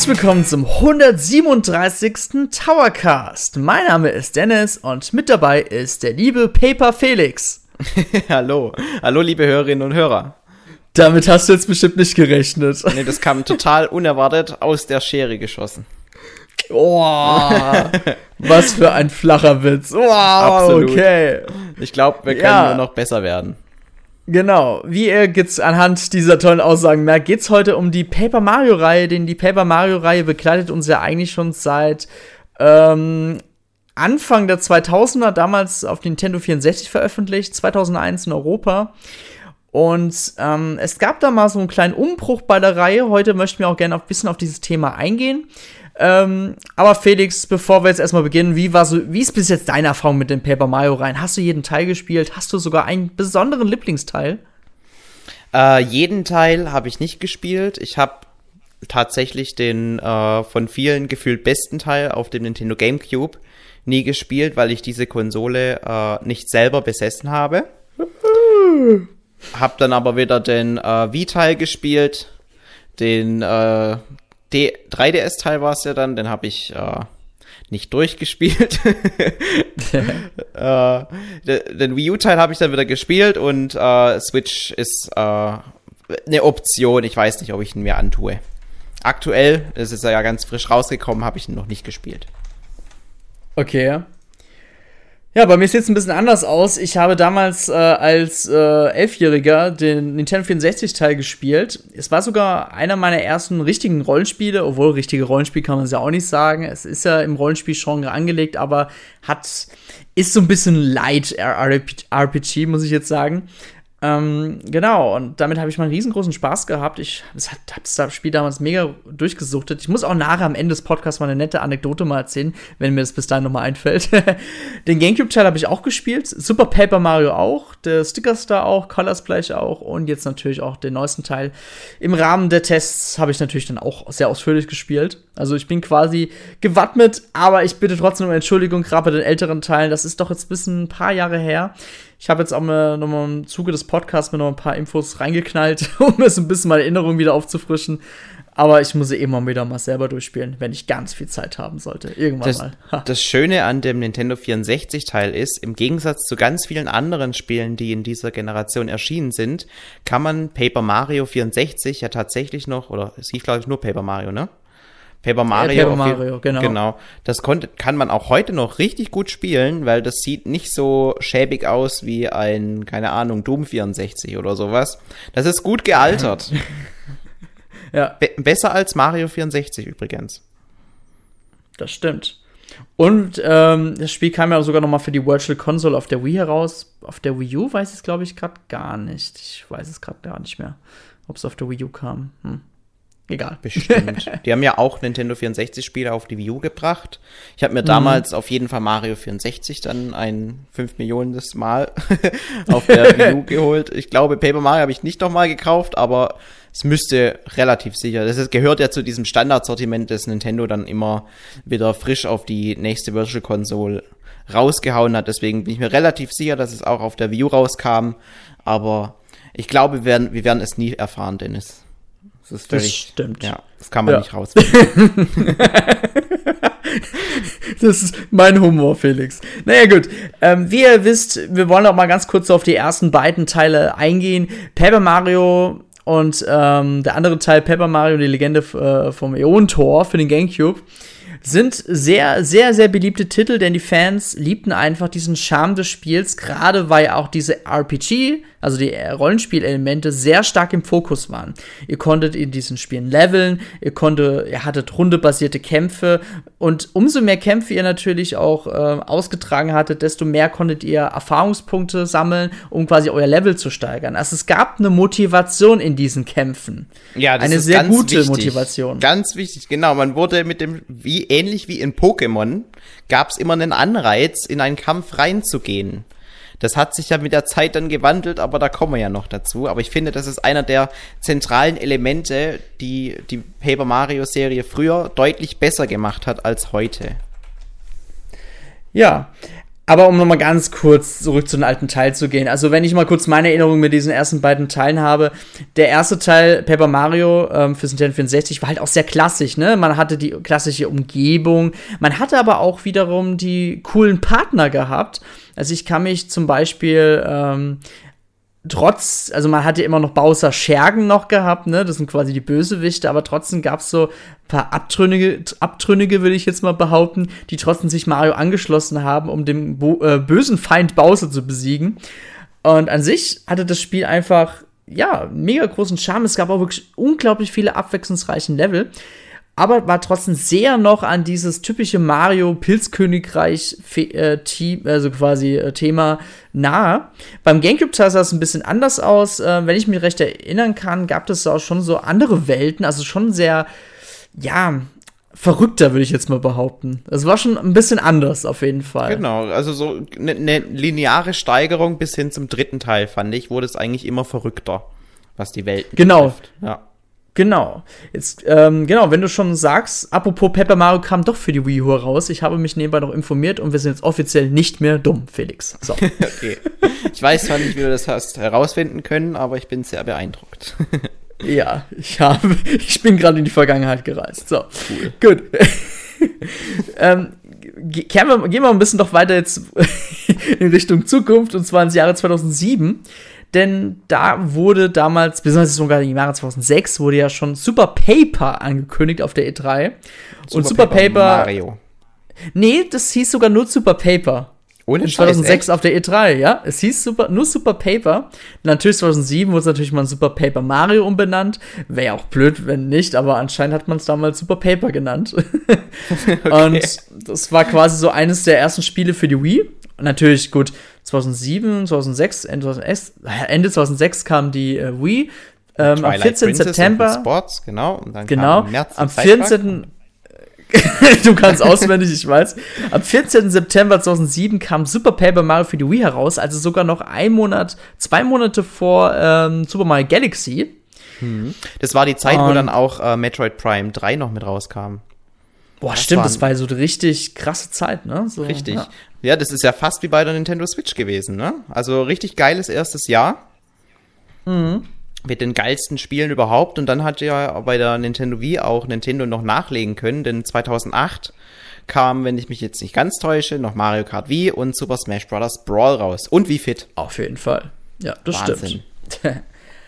Herzlich willkommen zum 137. Towercast. Mein Name ist Dennis und mit dabei ist der liebe Paper Felix. Hallo. Hallo, liebe Hörerinnen und Hörer. Damit hast du jetzt bestimmt nicht gerechnet. Nee, das kam total unerwartet aus der Schere geschossen. Oh, was für ein flacher Witz. Wow, Absolut. okay. Ich glaube, wir können Ja. nur noch besser werden. Genau, wie ihr jetzt anhand dieser tollen Aussagen merkt, geht's heute um die Paper Mario Reihe, denn die Paper Mario Reihe begleitet uns ja eigentlich schon seit ähm, Anfang der 2000er, damals auf Nintendo 64 veröffentlicht, 2001 in Europa. Und ähm, es gab da mal so einen kleinen Umbruch bei der Reihe. Heute möchten wir auch gerne ein bisschen auf dieses Thema eingehen. Ähm, aber Felix, bevor wir jetzt erstmal beginnen, wie war so, wie ist bis jetzt deine Erfahrung mit den Paper Mario Reihen? Hast du jeden Teil gespielt? Hast du sogar einen besonderen Lieblingsteil? Äh, jeden Teil habe ich nicht gespielt. Ich habe tatsächlich den äh, von vielen gefühlt besten Teil auf dem Nintendo GameCube nie gespielt, weil ich diese Konsole äh, nicht selber besessen habe. hab dann aber wieder den äh, Wii-Teil gespielt, den äh, D 3DS-Teil war es ja dann, den habe ich äh, nicht durchgespielt. äh, de- den Wii U-Teil habe ich dann wieder gespielt und äh, Switch ist äh, eine Option. Ich weiß nicht, ob ich ihn mir antue. Aktuell, das ist ja ganz frisch rausgekommen, habe ich ihn noch nicht gespielt. Okay. Ja, bei mir sieht es ein bisschen anders aus. Ich habe damals äh, als äh, Elfjähriger den Nintendo 64-Teil gespielt. Es war sogar einer meiner ersten richtigen Rollenspiele, obwohl richtige Rollenspiel kann man es ja auch nicht sagen. Es ist ja im Rollenspiel-Genre angelegt, aber hat ist so ein bisschen light RPG, muss ich jetzt sagen. Ähm, genau, und damit habe ich mal einen riesengroßen Spaß gehabt. Ich das hat, hab das Spiel damals mega durchgesuchtet. Ich muss auch nachher am Ende des Podcasts mal eine nette Anekdote mal erzählen, wenn mir das bis dahin nochmal einfällt. Den Gamecube-Teil habe ich auch gespielt. Super Paper Mario auch. Der Sticker Star auch. Color Splash auch. Und jetzt natürlich auch den neuesten Teil. Im Rahmen der Tests habe ich natürlich dann auch sehr ausführlich gespielt. Also ich bin quasi gewappnet, aber ich bitte trotzdem um Entschuldigung, gerade bei den älteren Teilen. Das ist doch jetzt bis ein paar Jahre her. Ich habe jetzt auch mal nochmal im Zuge des Podcasts mir noch ein paar Infos reingeknallt, um es ein bisschen meine Erinnerung wieder aufzufrischen. Aber ich muss sie eben mal wieder mal selber durchspielen, wenn ich ganz viel Zeit haben sollte. Irgendwann Das, mal. Ha. das Schöne an dem Nintendo 64-Teil ist, im Gegensatz zu ganz vielen anderen Spielen, die in dieser Generation erschienen sind, kann man Paper Mario 64 ja tatsächlich noch, oder es hieß glaube ich nur Paper Mario, ne? Paper Mario. Paper auf je- Mario, genau. Genau. Das konnte, kann man auch heute noch richtig gut spielen, weil das sieht nicht so schäbig aus wie ein, keine Ahnung, Doom 64 oder sowas. Das ist gut gealtert. Ja, Be besser als Mario 64 übrigens. das stimmt. Und ähm, das Spiel kam ja sogar noch mal für die Virtual Console auf der Wii heraus. Auf der Wii U weiß ich es, glaube ich, gerade gar nicht. Ich weiß es gerade gar nicht mehr, ob es auf der Wii U kam. Hm. Egal. Bestimmt. Die haben ja auch Nintendo 64-Spiele auf die Wii U gebracht. Ich habe mir damals auf jeden Fall Mario 64 dann ein 5 Millionen Mal auf der Wii U geholt. Ich glaube, Paper Mario habe ich nicht nochmal gekauft, aber es müsste relativ sicher. Das ist, gehört ja zu diesem Standardsortiment, das Nintendo dann immer wieder frisch auf die nächste Virtual Console rausgehauen hat. Deswegen bin ich mir relativ sicher, dass es auch auf der Wii U rauskam. Aber ich glaube, wir werden, wir werden es nie erfahren, Dennis. Das ist Das völlig, stimmt. Ja, das kann man Ja. nicht rausfinden. Das ist mein Humor, Felix. Naja, gut. Ähm, wie ihr wisst, wir wollen auch mal ganz kurz auf die ersten beiden Teile eingehen. Paper Mario und ähm, der andere Teil, Paper Mario, die Legende äh, vom Äon-Tor für den Gamecube, sind sehr, sehr, sehr beliebte Titel, denn die Fans liebten einfach diesen Charme des Spiels, gerade weil auch diese RPG, also die äh, Rollenspielelemente, sehr stark im Fokus waren. Ihr konntet in diesen Spielen leveln, ihr konntet, ihr hattet rundebasierte Kämpfe und umso mehr Kämpfe ihr natürlich auch äh, ausgetragen hattet, desto mehr konntet ihr Erfahrungspunkte sammeln, um quasi euer Level zu steigern. Also es gab eine Motivation in diesen Kämpfen. Ja, das Eine ist sehr ganz gute wichtig. Motivation. Ganz wichtig, genau. Man wurde mit dem, wie ähnlich wie in Pokémon, gab es immer einen Anreiz, in einen Kampf reinzugehen. Das hat sich ja mit der Zeit dann gewandelt, aber da kommen wir ja noch dazu. Aber ich finde, das ist einer der zentralen Elemente, die die Paper Mario Serie früher deutlich besser gemacht hat als heute. Ja. Aber um nochmal ganz kurz zurück zu den alten Teil zu gehen. Also, wenn ich mal kurz meine Erinnerung mit diesen ersten beiden Teilen habe. Der erste Teil, Paper Mario ähm, für Nintendo 64, war halt auch sehr klassisch, ne? Man hatte die klassische Umgebung. Man hatte aber auch wiederum die coolen Partner gehabt. Also, ich kann mich zum Beispiel. Ähm, trotz, also man hatte immer noch Bowser Schergen noch gehabt, ne? Das sind quasi die Bösewichte, aber trotzdem gab es so ein paar Abtrünnige, Abtrünnige, würde ich jetzt mal behaupten, die trotzdem sich Mario angeschlossen haben, um den Bo äh, bösen Feind Bowser zu besiegen. Und an sich hatte das Spiel einfach, ja, mega großen Charme. Es gab auch wirklich unglaublich viele abwechslungsreichen Level aber war trotzdem sehr noch an dieses typische Mario Pilzkönigreich äh, Team, also quasi äh, Thema nahe. Beim GameCube sah es ein bisschen anders aus. Äh, wenn ich mich recht erinnern kann, gab es auch schon so andere Welten, also schon sehr, ja, verrückter, würde ich jetzt mal behaupten. Es war schon ein bisschen anders auf jeden Fall. Genau, also so eine ne lineare Steigerung bis hin zum dritten Teil, fand ich, wurde es eigentlich immer verrückter, was die Welten genau. betrifft. Genau. Ja. Genau. Jetzt, ähm, genau, wenn du schon sagst, apropos Paper Mario kam doch für die Wii U raus. Ich habe mich nebenbei noch informiert und wir sind jetzt offiziell nicht mehr dumm, Felix. So. okay. Ich weiß zwar nicht, wie du das hast herausfinden können, aber ich bin sehr beeindruckt. ja, ich habe, ich bin gerade in die Vergangenheit gereist. So. Cool. Gut. ähm, gehen wir, gehen wir ein bisschen doch weiter jetzt in Richtung Zukunft und zwar ins Jahre 2007 denn da wurde damals, besonders sogar im Jahre 2006, wurde ja schon Super Paper angekündigt auf der E3. Super und Super Paper, Paper Mario. Nee, das hieß sogar nur Super Paper. Ohne 2006 Scheiß, auf der E3, ja. Es hieß super, nur Super Paper. Natürlich 2007 wurde es natürlich mal Super Paper Mario umbenannt. Wäre ja auch blöd, wenn nicht, aber anscheinend hat man es damals Super Paper genannt. okay. Und das war quasi so eines der ersten Spiele für die Wii. Natürlich, gut, 2007, 2006, Ende 2006, Ende 2006 kam die äh, Wii. Ähm, am 14. Princess September. Sports, genau. Und dann genau. am 14. du kannst auswendig, ich weiß. Am 14. September 2007 kam Super Paper Mario für die Wii heraus, also sogar noch ein Monat, zwei Monate vor ähm, Super Mario Galaxy. Hm. Das war die Zeit, um, wo dann auch äh, Metroid Prime 3 noch mit rauskam. Boah, das stimmt, das war so eine richtig krasse Zeit, ne? So, richtig. Ja. ja. das ist ja fast wie bei der Nintendo Switch gewesen, ne? Also richtig geiles erstes Jahr. Mhm. Mit den geilsten Spielen überhaupt. Und dann hat ja bei der Nintendo Wii auch Nintendo noch nachlegen können, denn 2008 kam, wenn ich mich jetzt nicht ganz täusche, noch Mario Kart Wii und Super Smash Bros. Brawl raus. Und wie fit. Auf jeden Fall. Ja, das Wahnsinn. stimmt.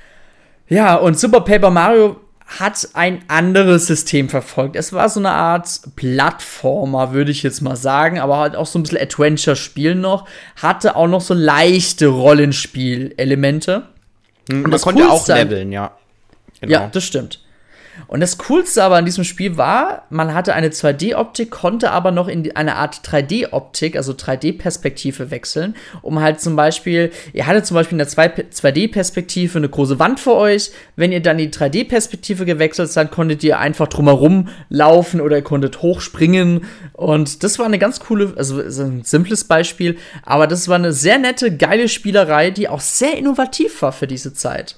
ja, und Super Paper Mario hat ein anderes System verfolgt. Es war so eine Art Plattformer, würde ich jetzt mal sagen, aber halt auch so ein bisschen Adventure-Spiel noch. Hatte auch noch so leichte Rollenspiel-Elemente. Hm, man konnte auch leveln, ja. Genau. Ja, das stimmt. Und das Coolste aber an diesem Spiel war, man hatte eine 2D-Optik, konnte aber noch in eine Art 3D-Optik, also 3D-Perspektive wechseln, um halt zum Beispiel, ihr hattet zum Beispiel in der 2D-Perspektive eine große Wand vor euch, wenn ihr dann die 3D-Perspektive gewechselt seid, konntet ihr einfach drumherum laufen oder ihr konntet hochspringen und das war eine ganz coole, also ein simples Beispiel, aber das war eine sehr nette, geile Spielerei, die auch sehr innovativ war für diese Zeit.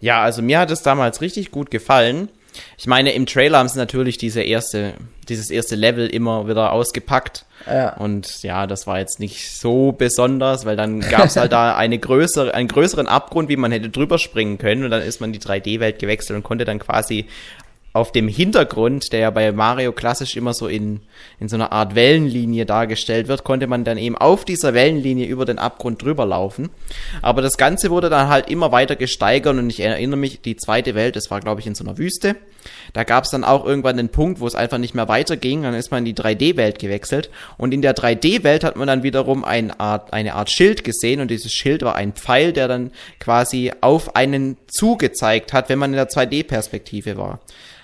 Ja, also mir hat es damals richtig gut gefallen. Ich meine, im Trailer haben sie natürlich diese erste, dieses erste Level immer wieder ausgepackt. Ja. Und ja, das war jetzt nicht so besonders, weil dann gab es halt da eine größere, einen größeren Abgrund, wie man hätte drüber springen können. Und dann ist man in die 3D-Welt gewechselt und konnte dann quasi auf dem Hintergrund, der ja bei Mario klassisch immer so in, in so einer Art Wellenlinie dargestellt wird, konnte man dann eben auf dieser Wellenlinie über den Abgrund drüber laufen. Aber das Ganze wurde dann halt immer weiter gesteigert und ich erinnere mich, die zweite Welt, das war glaube ich in so einer Wüste. Da gab es dann auch irgendwann den Punkt, wo es einfach nicht mehr weiterging, dann ist man in die 3D-Welt gewechselt und in der 3D-Welt hat man dann wiederum eine Art, eine Art Schild gesehen und dieses Schild war ein Pfeil, der dann quasi auf einen zugezeigt hat, wenn man in der 2D-Perspektive war.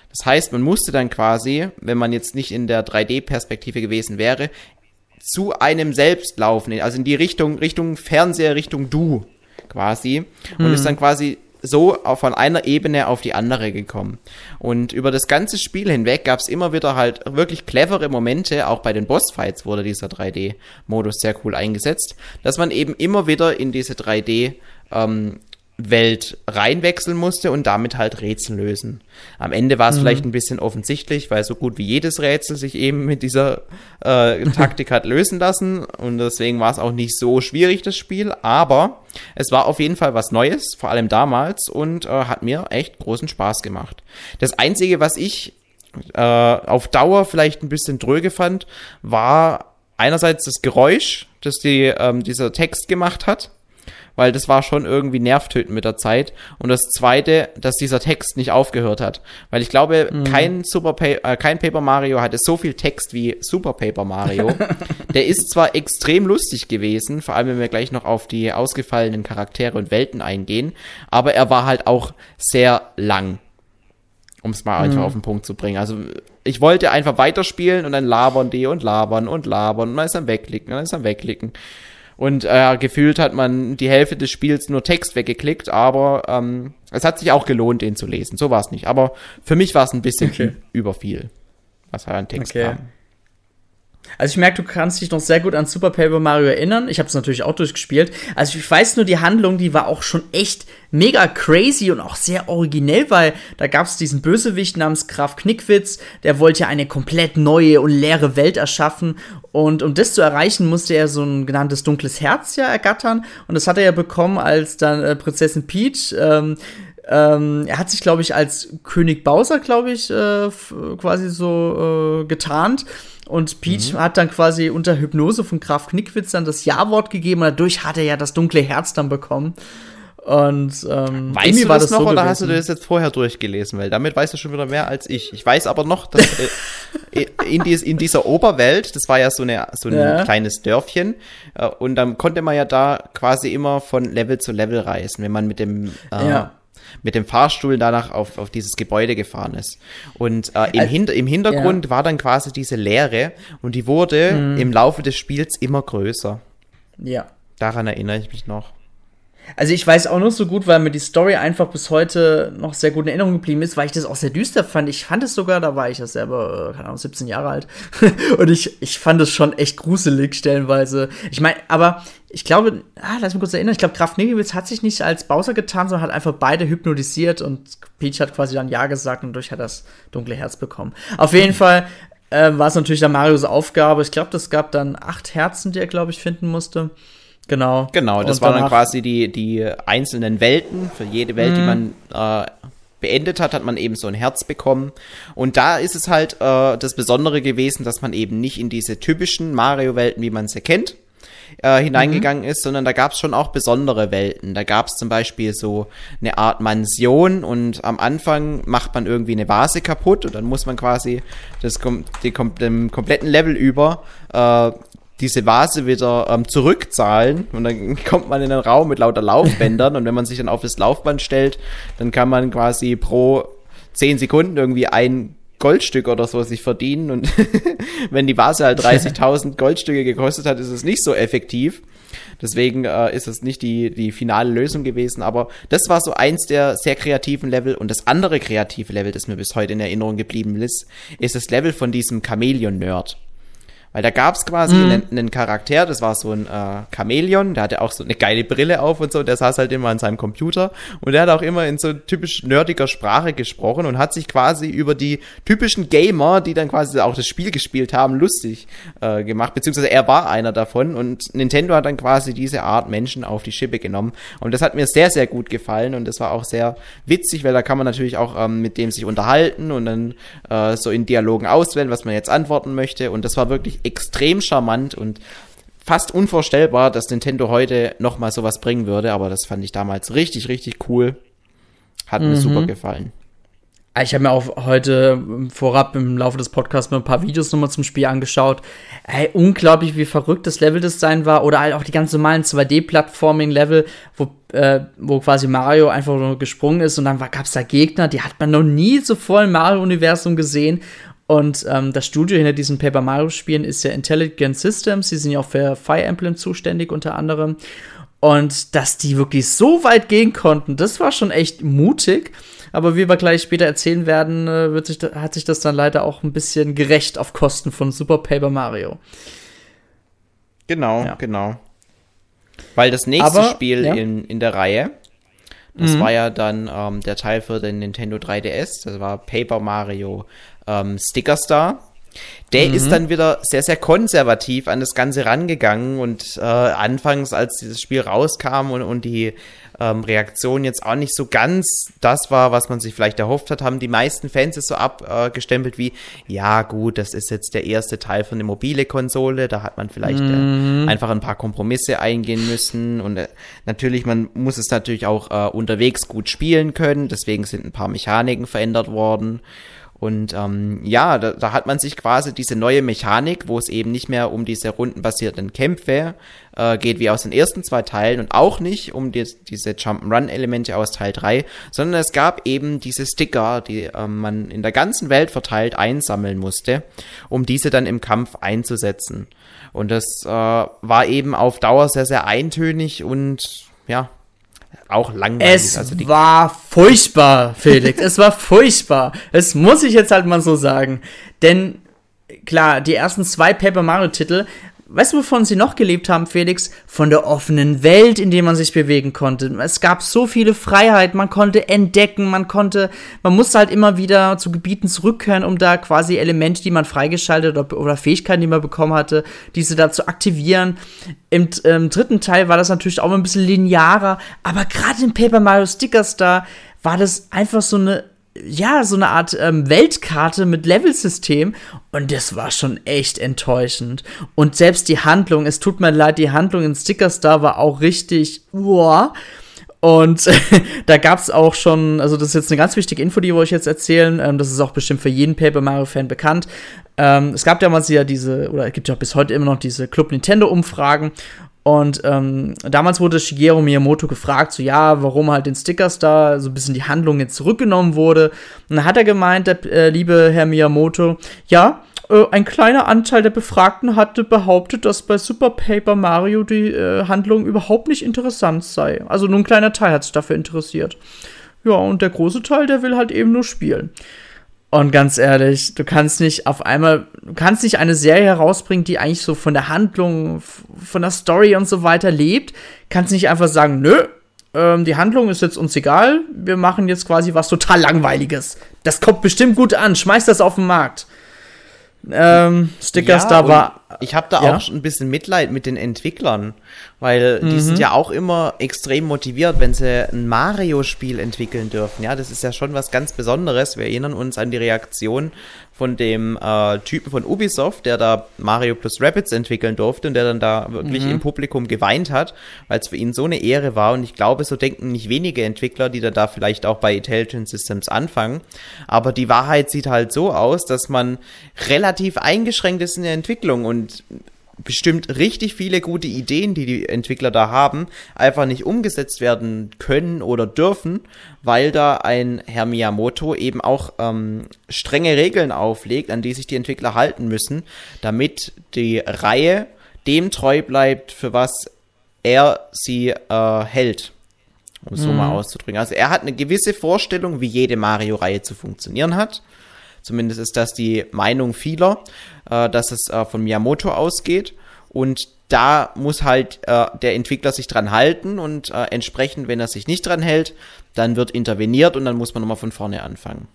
Das heißt, man musste dann quasi, wenn man jetzt nicht in der 3D-Perspektive gewesen wäre, zu einem selbst laufen, also in die Richtung, Richtung Fernseher, Richtung Du quasi. Und mhm. ist dann quasi so von einer Ebene auf die andere gekommen. Und über das ganze Spiel hinweg gab es immer wieder halt wirklich clevere Momente, auch bei den Bossfights wurde dieser 3D-Modus sehr cool eingesetzt, dass man eben immer wieder in diese 3D- ähm, Welt reinwechseln musste und damit halt Rätsel lösen. Am Ende war es mhm. vielleicht ein bisschen offensichtlich, weil so gut wie jedes Rätsel sich eben mit dieser äh, Taktik hat lösen lassen und deswegen war es auch nicht so schwierig, das Spiel, aber es war auf jeden Fall was Neues, vor allem damals und äh, hat mir echt großen Spaß gemacht. Das Einzige, was ich äh, auf Dauer vielleicht ein bisschen dröge fand, war einerseits das Geräusch, das die, ähm, dieser Text gemacht hat weil das war schon irgendwie nervtötend mit der Zeit. Und das zweite, dass dieser Text nicht aufgehört hat. Weil ich glaube, mhm. kein Super pa äh, kein Paper Mario hatte so viel Text wie Super Paper Mario. der ist zwar extrem lustig gewesen, vor allem wenn wir gleich noch auf die ausgefallenen Charaktere und Welten eingehen, aber er war halt auch sehr lang. Um es mal einfach mhm. auf den Punkt zu bringen. Also ich wollte einfach weiterspielen und dann labern die und labern und labern und man ist am Wegklicken, man ist am Wegklicken. Und äh, gefühlt hat man die Hälfte des Spiels nur Text weggeklickt, aber ähm, es hat sich auch gelohnt, den zu lesen. So war es nicht. Aber für mich war es ein bisschen okay. über viel, was halt an Text okay. kam. Also ich merke, du kannst dich noch sehr gut an Super Paper Mario erinnern. Ich habe es natürlich auch durchgespielt. Also ich weiß nur, die Handlung, die war auch schon echt mega crazy und auch sehr originell, weil da gab es diesen Bösewicht namens Graf Knickwitz, der wollte ja eine komplett neue und leere Welt erschaffen. Und um das zu erreichen, musste er so ein genanntes dunkles Herz ja ergattern. Und das hat er ja bekommen, als dann äh, Prinzessin Peach ähm, ähm, er hat sich, glaube ich, als König Bowser, glaube ich, äh, quasi so äh, getarnt. Und Peach mhm. hat dann quasi unter Hypnose von Graf Knickwitz dann das Ja-Wort gegeben und dadurch hat er ja das dunkle Herz dann bekommen. Und ähm, weißt du war das, das noch so oder gewesen. hast du das jetzt vorher durchgelesen? Weil damit weißt du schon wieder mehr als ich. Ich weiß aber noch, dass äh, in, dies, in dieser Oberwelt, das war ja so, eine, so ein ja. kleines Dörfchen, äh, und dann konnte man ja da quasi immer von Level zu Level reisen, wenn man mit dem äh, ja mit dem Fahrstuhl danach auf, auf dieses Gebäude gefahren ist. Und äh, im, Hin im Hintergrund ja. war dann quasi diese Leere und die wurde mhm. im Laufe des Spiels immer größer. Ja. Daran erinnere ich mich noch. Also ich weiß auch noch so gut, weil mir die Story einfach bis heute noch sehr gut in Erinnerung geblieben ist, weil ich das auch sehr düster fand. Ich fand es sogar, da war ich ja selber, äh, keine Ahnung, 17 Jahre alt. und ich, ich fand es schon echt gruselig stellenweise. Ich meine, aber ich glaube, ah, lass mich kurz erinnern, ich glaube, Graf Negewitz hat sich nicht als Bowser getan, sondern hat einfach beide hypnotisiert und Peach hat quasi dann Ja gesagt und durch hat das dunkle Herz bekommen. Auf jeden Fall äh, war es natürlich dann Marios Aufgabe. Ich glaube, das gab dann acht Herzen, die er, glaube ich, finden musste. Genau. Genau, das waren dann quasi die, die einzelnen Welten. Für jede Welt, die mhm. man äh, beendet hat, hat man eben so ein Herz bekommen. Und da ist es halt äh, das Besondere gewesen, dass man eben nicht in diese typischen Mario-Welten, wie man sie kennt, äh, hineingegangen mhm. ist, sondern da gab es schon auch besondere Welten. Da gab es zum Beispiel so eine Art Mansion und am Anfang macht man irgendwie eine Vase kaputt und dann muss man quasi das die, dem kompletten Level über äh, diese Vase wieder ähm, zurückzahlen. Und dann kommt man in einen Raum mit lauter Laufbändern. Und wenn man sich dann auf das Laufband stellt, dann kann man quasi pro 10 Sekunden irgendwie ein Goldstück oder so sich verdienen. Und wenn die Vase halt 30.000 Goldstücke gekostet hat, ist es nicht so effektiv. Deswegen äh, ist es nicht die, die finale Lösung gewesen, aber das war so eins der sehr kreativen Level. Und das andere kreative Level, das mir bis heute in Erinnerung geblieben ist, ist das Level von diesem Chameleon-Nerd. Weil da gab es quasi mhm. einen, einen, Charakter, das war so ein äh, Chamäleon, der hatte auch so eine geile Brille auf und so, der saß halt immer an seinem Computer. Und der hat auch immer in so typisch nerdiger Sprache gesprochen und hat sich quasi über die typischen Gamer, die dann quasi auch das Spiel gespielt haben, lustig äh, gemacht, beziehungsweise er war einer davon und Nintendo hat dann quasi diese Art Menschen auf die Schippe genommen. Und das hat mir sehr, sehr gut gefallen und das war auch sehr witzig, weil da kann man natürlich auch ähm, mit dem sich unterhalten und dann äh, so in Dialogen auswählen, was man jetzt antworten möchte. Und das war wirklich extrem charmant und fast unvorstellbar, dass Nintendo heute noch mal sowas bringen würde, aber das fand ich damals richtig, richtig cool. Hat mhm. mir super gefallen. Ich habe mir auch heute vorab im Laufe des Podcasts mal ein paar Videos nochmal zum Spiel angeschaut. Ey, unglaublich, wie verrückt das Leveldesign war. Oder halt auch die ganz normalen 2D-Plattforming-Level, wo, äh, wo quasi Mario einfach nur gesprungen ist und dann gab es da Gegner, die hat man noch nie so voll im Mario-Universum gesehen. Und ähm, das Studio hinter diesen Paper Mario Spielen ist ja Intelligent Systems. Sie sind ja auch für Fire Emblem zuständig unter anderem. Und dass die wirklich so weit gehen konnten, das war schon echt mutig. Aber wie wir gleich später erzählen werden, äh, wird sich, hat sich das dann leider auch ein bisschen gerecht auf Kosten von Super Paper Mario. Genau, ja. genau. Weil das nächste Aber, Spiel ja. in, in der Reihe, Das mhm. war ja dann ähm, der Teil für den Nintendo 3DS. Das war Paper Mario ähm, Sticker Star. Der mhm. ist dann wieder sehr, sehr konservativ an das Ganze rangegangen und äh, anfangs, als dieses Spiel rauskam und, und die ähm, Reaktion jetzt auch nicht so ganz das war, was man sich vielleicht erhofft hat, haben die meisten Fans es so abgestempelt wie, ja gut, das ist jetzt der erste Teil von der mobile Konsole, da hat man vielleicht äh, mhm. äh, einfach ein paar Kompromisse eingehen müssen und äh, natürlich, man muss es natürlich auch äh, unterwegs gut spielen können, deswegen sind ein paar Mechaniken verändert worden. Und ähm, ja, da, da hat man sich quasi diese neue Mechanik, wo es eben nicht mehr um diese rundenbasierten Kämpfe äh, geht wie aus den ersten zwei Teilen und auch nicht um die, diese Jump'n'Run-Elemente aus Teil 3, sondern es gab eben diese Sticker, die äh, man in der ganzen Welt verteilt einsammeln musste, um diese dann im Kampf einzusetzen. Und das äh, war eben auf Dauer sehr, sehr eintönig und ja, auch langweilig. Es also war furchtbar, Felix. es war furchtbar. Das muss ich jetzt halt mal so sagen. Denn klar, die ersten zwei Paper Mario Titel Weißt du, wovon sie noch gelebt haben, Felix? Von der offenen Welt, in der man sich bewegen konnte. Es gab so viele Freiheiten, man konnte entdecken, man konnte, man musste halt immer wieder zu Gebieten zurückkehren, um da quasi Elemente, die man freigeschaltet oder, oder Fähigkeiten, die man bekommen hatte, diese da zu aktivieren. Im, im dritten Teil war das natürlich auch ein bisschen linearer, aber gerade in Paper Mario Sticker Star war das einfach so eine ja, so eine Art ähm, Weltkarte mit Levelsystem. Und das war schon echt enttäuschend. Und selbst die Handlung, es tut mir leid, die Handlung in Sticker Star war auch richtig, uah. Und da gab es auch schon, also das ist jetzt eine ganz wichtige Info, die wir euch jetzt erzählen. Ähm, das ist auch bestimmt für jeden Paper Mario-Fan bekannt. Ähm, es gab damals ja diese, oder es gibt ja bis heute immer noch diese Club Nintendo-Umfragen. Und ähm, damals wurde Shigeru Miyamoto gefragt, so ja, warum halt den Stickers da so ein bisschen die Handlung jetzt zurückgenommen wurde. Und dann hat er gemeint, der äh, liebe Herr Miyamoto, ja, äh, ein kleiner Anteil der Befragten hatte behauptet, dass bei Super Paper Mario die äh, Handlung überhaupt nicht interessant sei. Also nur ein kleiner Teil hat sich dafür interessiert. Ja, und der große Teil, der will halt eben nur spielen. Und ganz ehrlich, du kannst nicht auf einmal, du kannst nicht eine Serie herausbringen, die eigentlich so von der Handlung, von der Story und so weiter lebt. Kannst nicht einfach sagen, nö, ähm, die Handlung ist jetzt uns egal, wir machen jetzt quasi was total Langweiliges. Das kommt bestimmt gut an, schmeiß das auf den Markt. Ähm, Sticker Star war. Ich habe da ja? auch ein bisschen Mitleid mit den Entwicklern, weil mhm. die sind ja auch immer extrem motiviert, wenn sie ein Mario-Spiel entwickeln dürfen. Ja, das ist ja schon was ganz Besonderes. Wir erinnern uns an die Reaktion von dem äh, Typen von Ubisoft, der da Mario plus Rapids entwickeln durfte und der dann da wirklich mhm. im Publikum geweint hat, weil es für ihn so eine Ehre war. Und ich glaube, so denken nicht wenige Entwickler, die dann da vielleicht auch bei Intelligent Systems anfangen. Aber die Wahrheit sieht halt so aus, dass man relativ eingeschränkt ist in der Entwicklung und bestimmt richtig viele gute Ideen, die die Entwickler da haben, einfach nicht umgesetzt werden können oder dürfen, weil da ein Herr Miyamoto eben auch ähm, strenge Regeln auflegt, an die sich die Entwickler halten müssen, damit die Reihe dem treu bleibt, für was er sie äh, hält. Um es so mal mhm. auszudrücken. Also er hat eine gewisse Vorstellung, wie jede Mario-Reihe zu funktionieren hat. Zumindest ist das die Meinung vieler, äh, dass es äh, von Miyamoto ausgeht. Und da muss halt äh, der Entwickler sich dran halten und äh, entsprechend, wenn er sich nicht dran hält, dann wird interveniert und dann muss man nochmal von vorne anfangen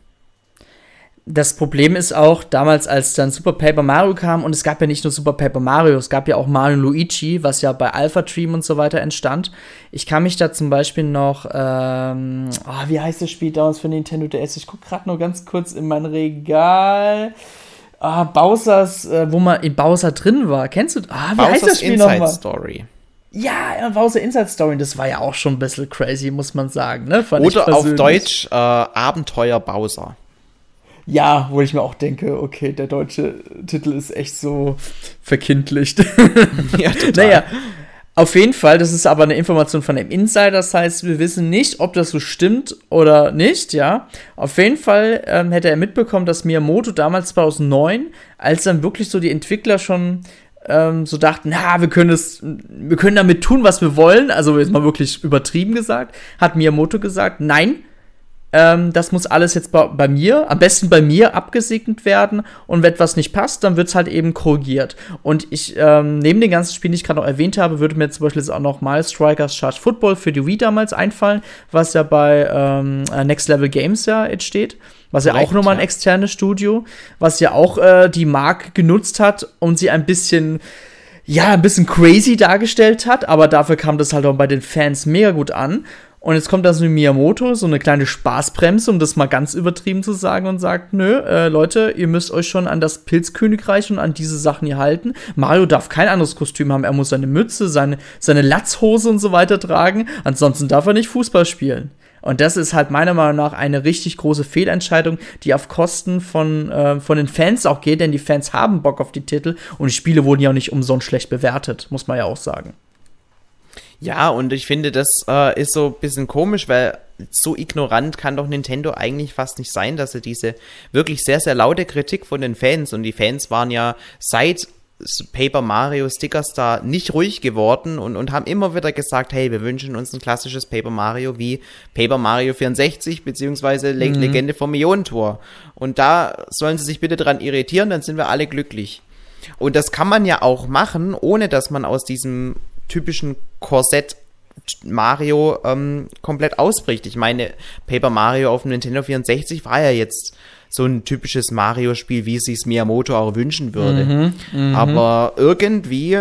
das Problem ist auch, damals, als dann Super Paper Mario kam, und es gab ja nicht nur Super Paper Mario, es gab ja auch Mario Luigi, was ja bei Alpha Dream und so weiter entstand. Ich kann mich da zum Beispiel noch, ähm, oh, wie heißt das Spiel damals für Nintendo DS? Ich gucke gerade nur ganz kurz in mein Regal. Ah, Bowsers, äh, wo man in Bowser drin war. Kennst du? Ah, wie Bowsers heißt das Spiel nochmal? Story. Ja, ja, Bowser Inside Story, das war ja auch schon ein bisschen crazy, muss man sagen. Ne? Oder auf Deutsch äh, Abenteuer Bowser. Ja, wo ich mir auch denke, okay, der deutsche Titel ist echt so verkindlicht. ja, total. Naja, auf jeden Fall, das ist aber eine Information von einem Insider, das heißt, wir wissen nicht, ob das so stimmt oder nicht, ja. Auf jeden Fall ähm, hätte er mitbekommen, dass Miyamoto damals 2009, als dann wirklich so die Entwickler schon ähm, so dachten, na, wir können es, wir können damit tun, was wir wollen, also jetzt mal wirklich übertrieben gesagt, hat Miyamoto gesagt, nein, ähm, das muss alles jetzt bei, bei, mir, am besten bei mir abgesegnet werden und wenn etwas nicht passt, dann wird es halt eben korrigiert. Und ich, ähm, neben den ganzen Spielen, die ich gerade noch erwähnt habe, würde mir zum Beispiel jetzt auch noch mal Strikers Charge Football für die Wii damals einfallen, was ja bei ähm, äh, Next Level Games ja jetzt steht. Was ja auch nochmal ein externes Studio, was ja auch äh, die Mark genutzt hat und sie ein bisschen ja, ein bisschen crazy dargestellt hat, aber dafür kam das halt auch bei den Fans mega gut an. Und jetzt kommt da so Miyamoto, so eine kleine Spaßbremse, um das mal ganz übertrieben zu sagen, und sagt: Nö, äh, Leute, ihr müsst euch schon an das Pilzkönigreich und an diese Sachen hier halten. Mario darf kein anderes Kostüm haben. Er muss seine Mütze, seine, seine Latzhose und so weiter tragen. Ansonsten darf er nicht Fußball spielen. Und das ist halt meiner Meinung nach eine richtig große Fehlentscheidung, die auf Kosten von, äh, von den Fans auch geht, denn die Fans haben Bock auf die Titel und die Spiele wurden ja auch nicht umsonst schlecht bewertet, muss man ja auch sagen. Ja, und ich finde, das äh, ist so ein bisschen komisch, weil so ignorant kann doch Nintendo eigentlich fast nicht sein, dass sie diese wirklich sehr, sehr laute Kritik von den Fans und die Fans waren ja seit Paper Mario Sticker Star nicht ruhig geworden und, und haben immer wieder gesagt, hey, wir wünschen uns ein klassisches Paper Mario wie Paper Mario 64 beziehungsweise Le mhm. Legende vom Millionentor. Und da sollen sie sich bitte dran irritieren, dann sind wir alle glücklich. Und das kann man ja auch machen, ohne dass man aus diesem typischen Korsett Mario ähm, komplett ausbricht. Ich meine, Paper Mario auf dem Nintendo 64 war ja jetzt so ein typisches Mario-Spiel, wie es sich Miyamoto auch wünschen würde. Mhm, mh. Aber irgendwie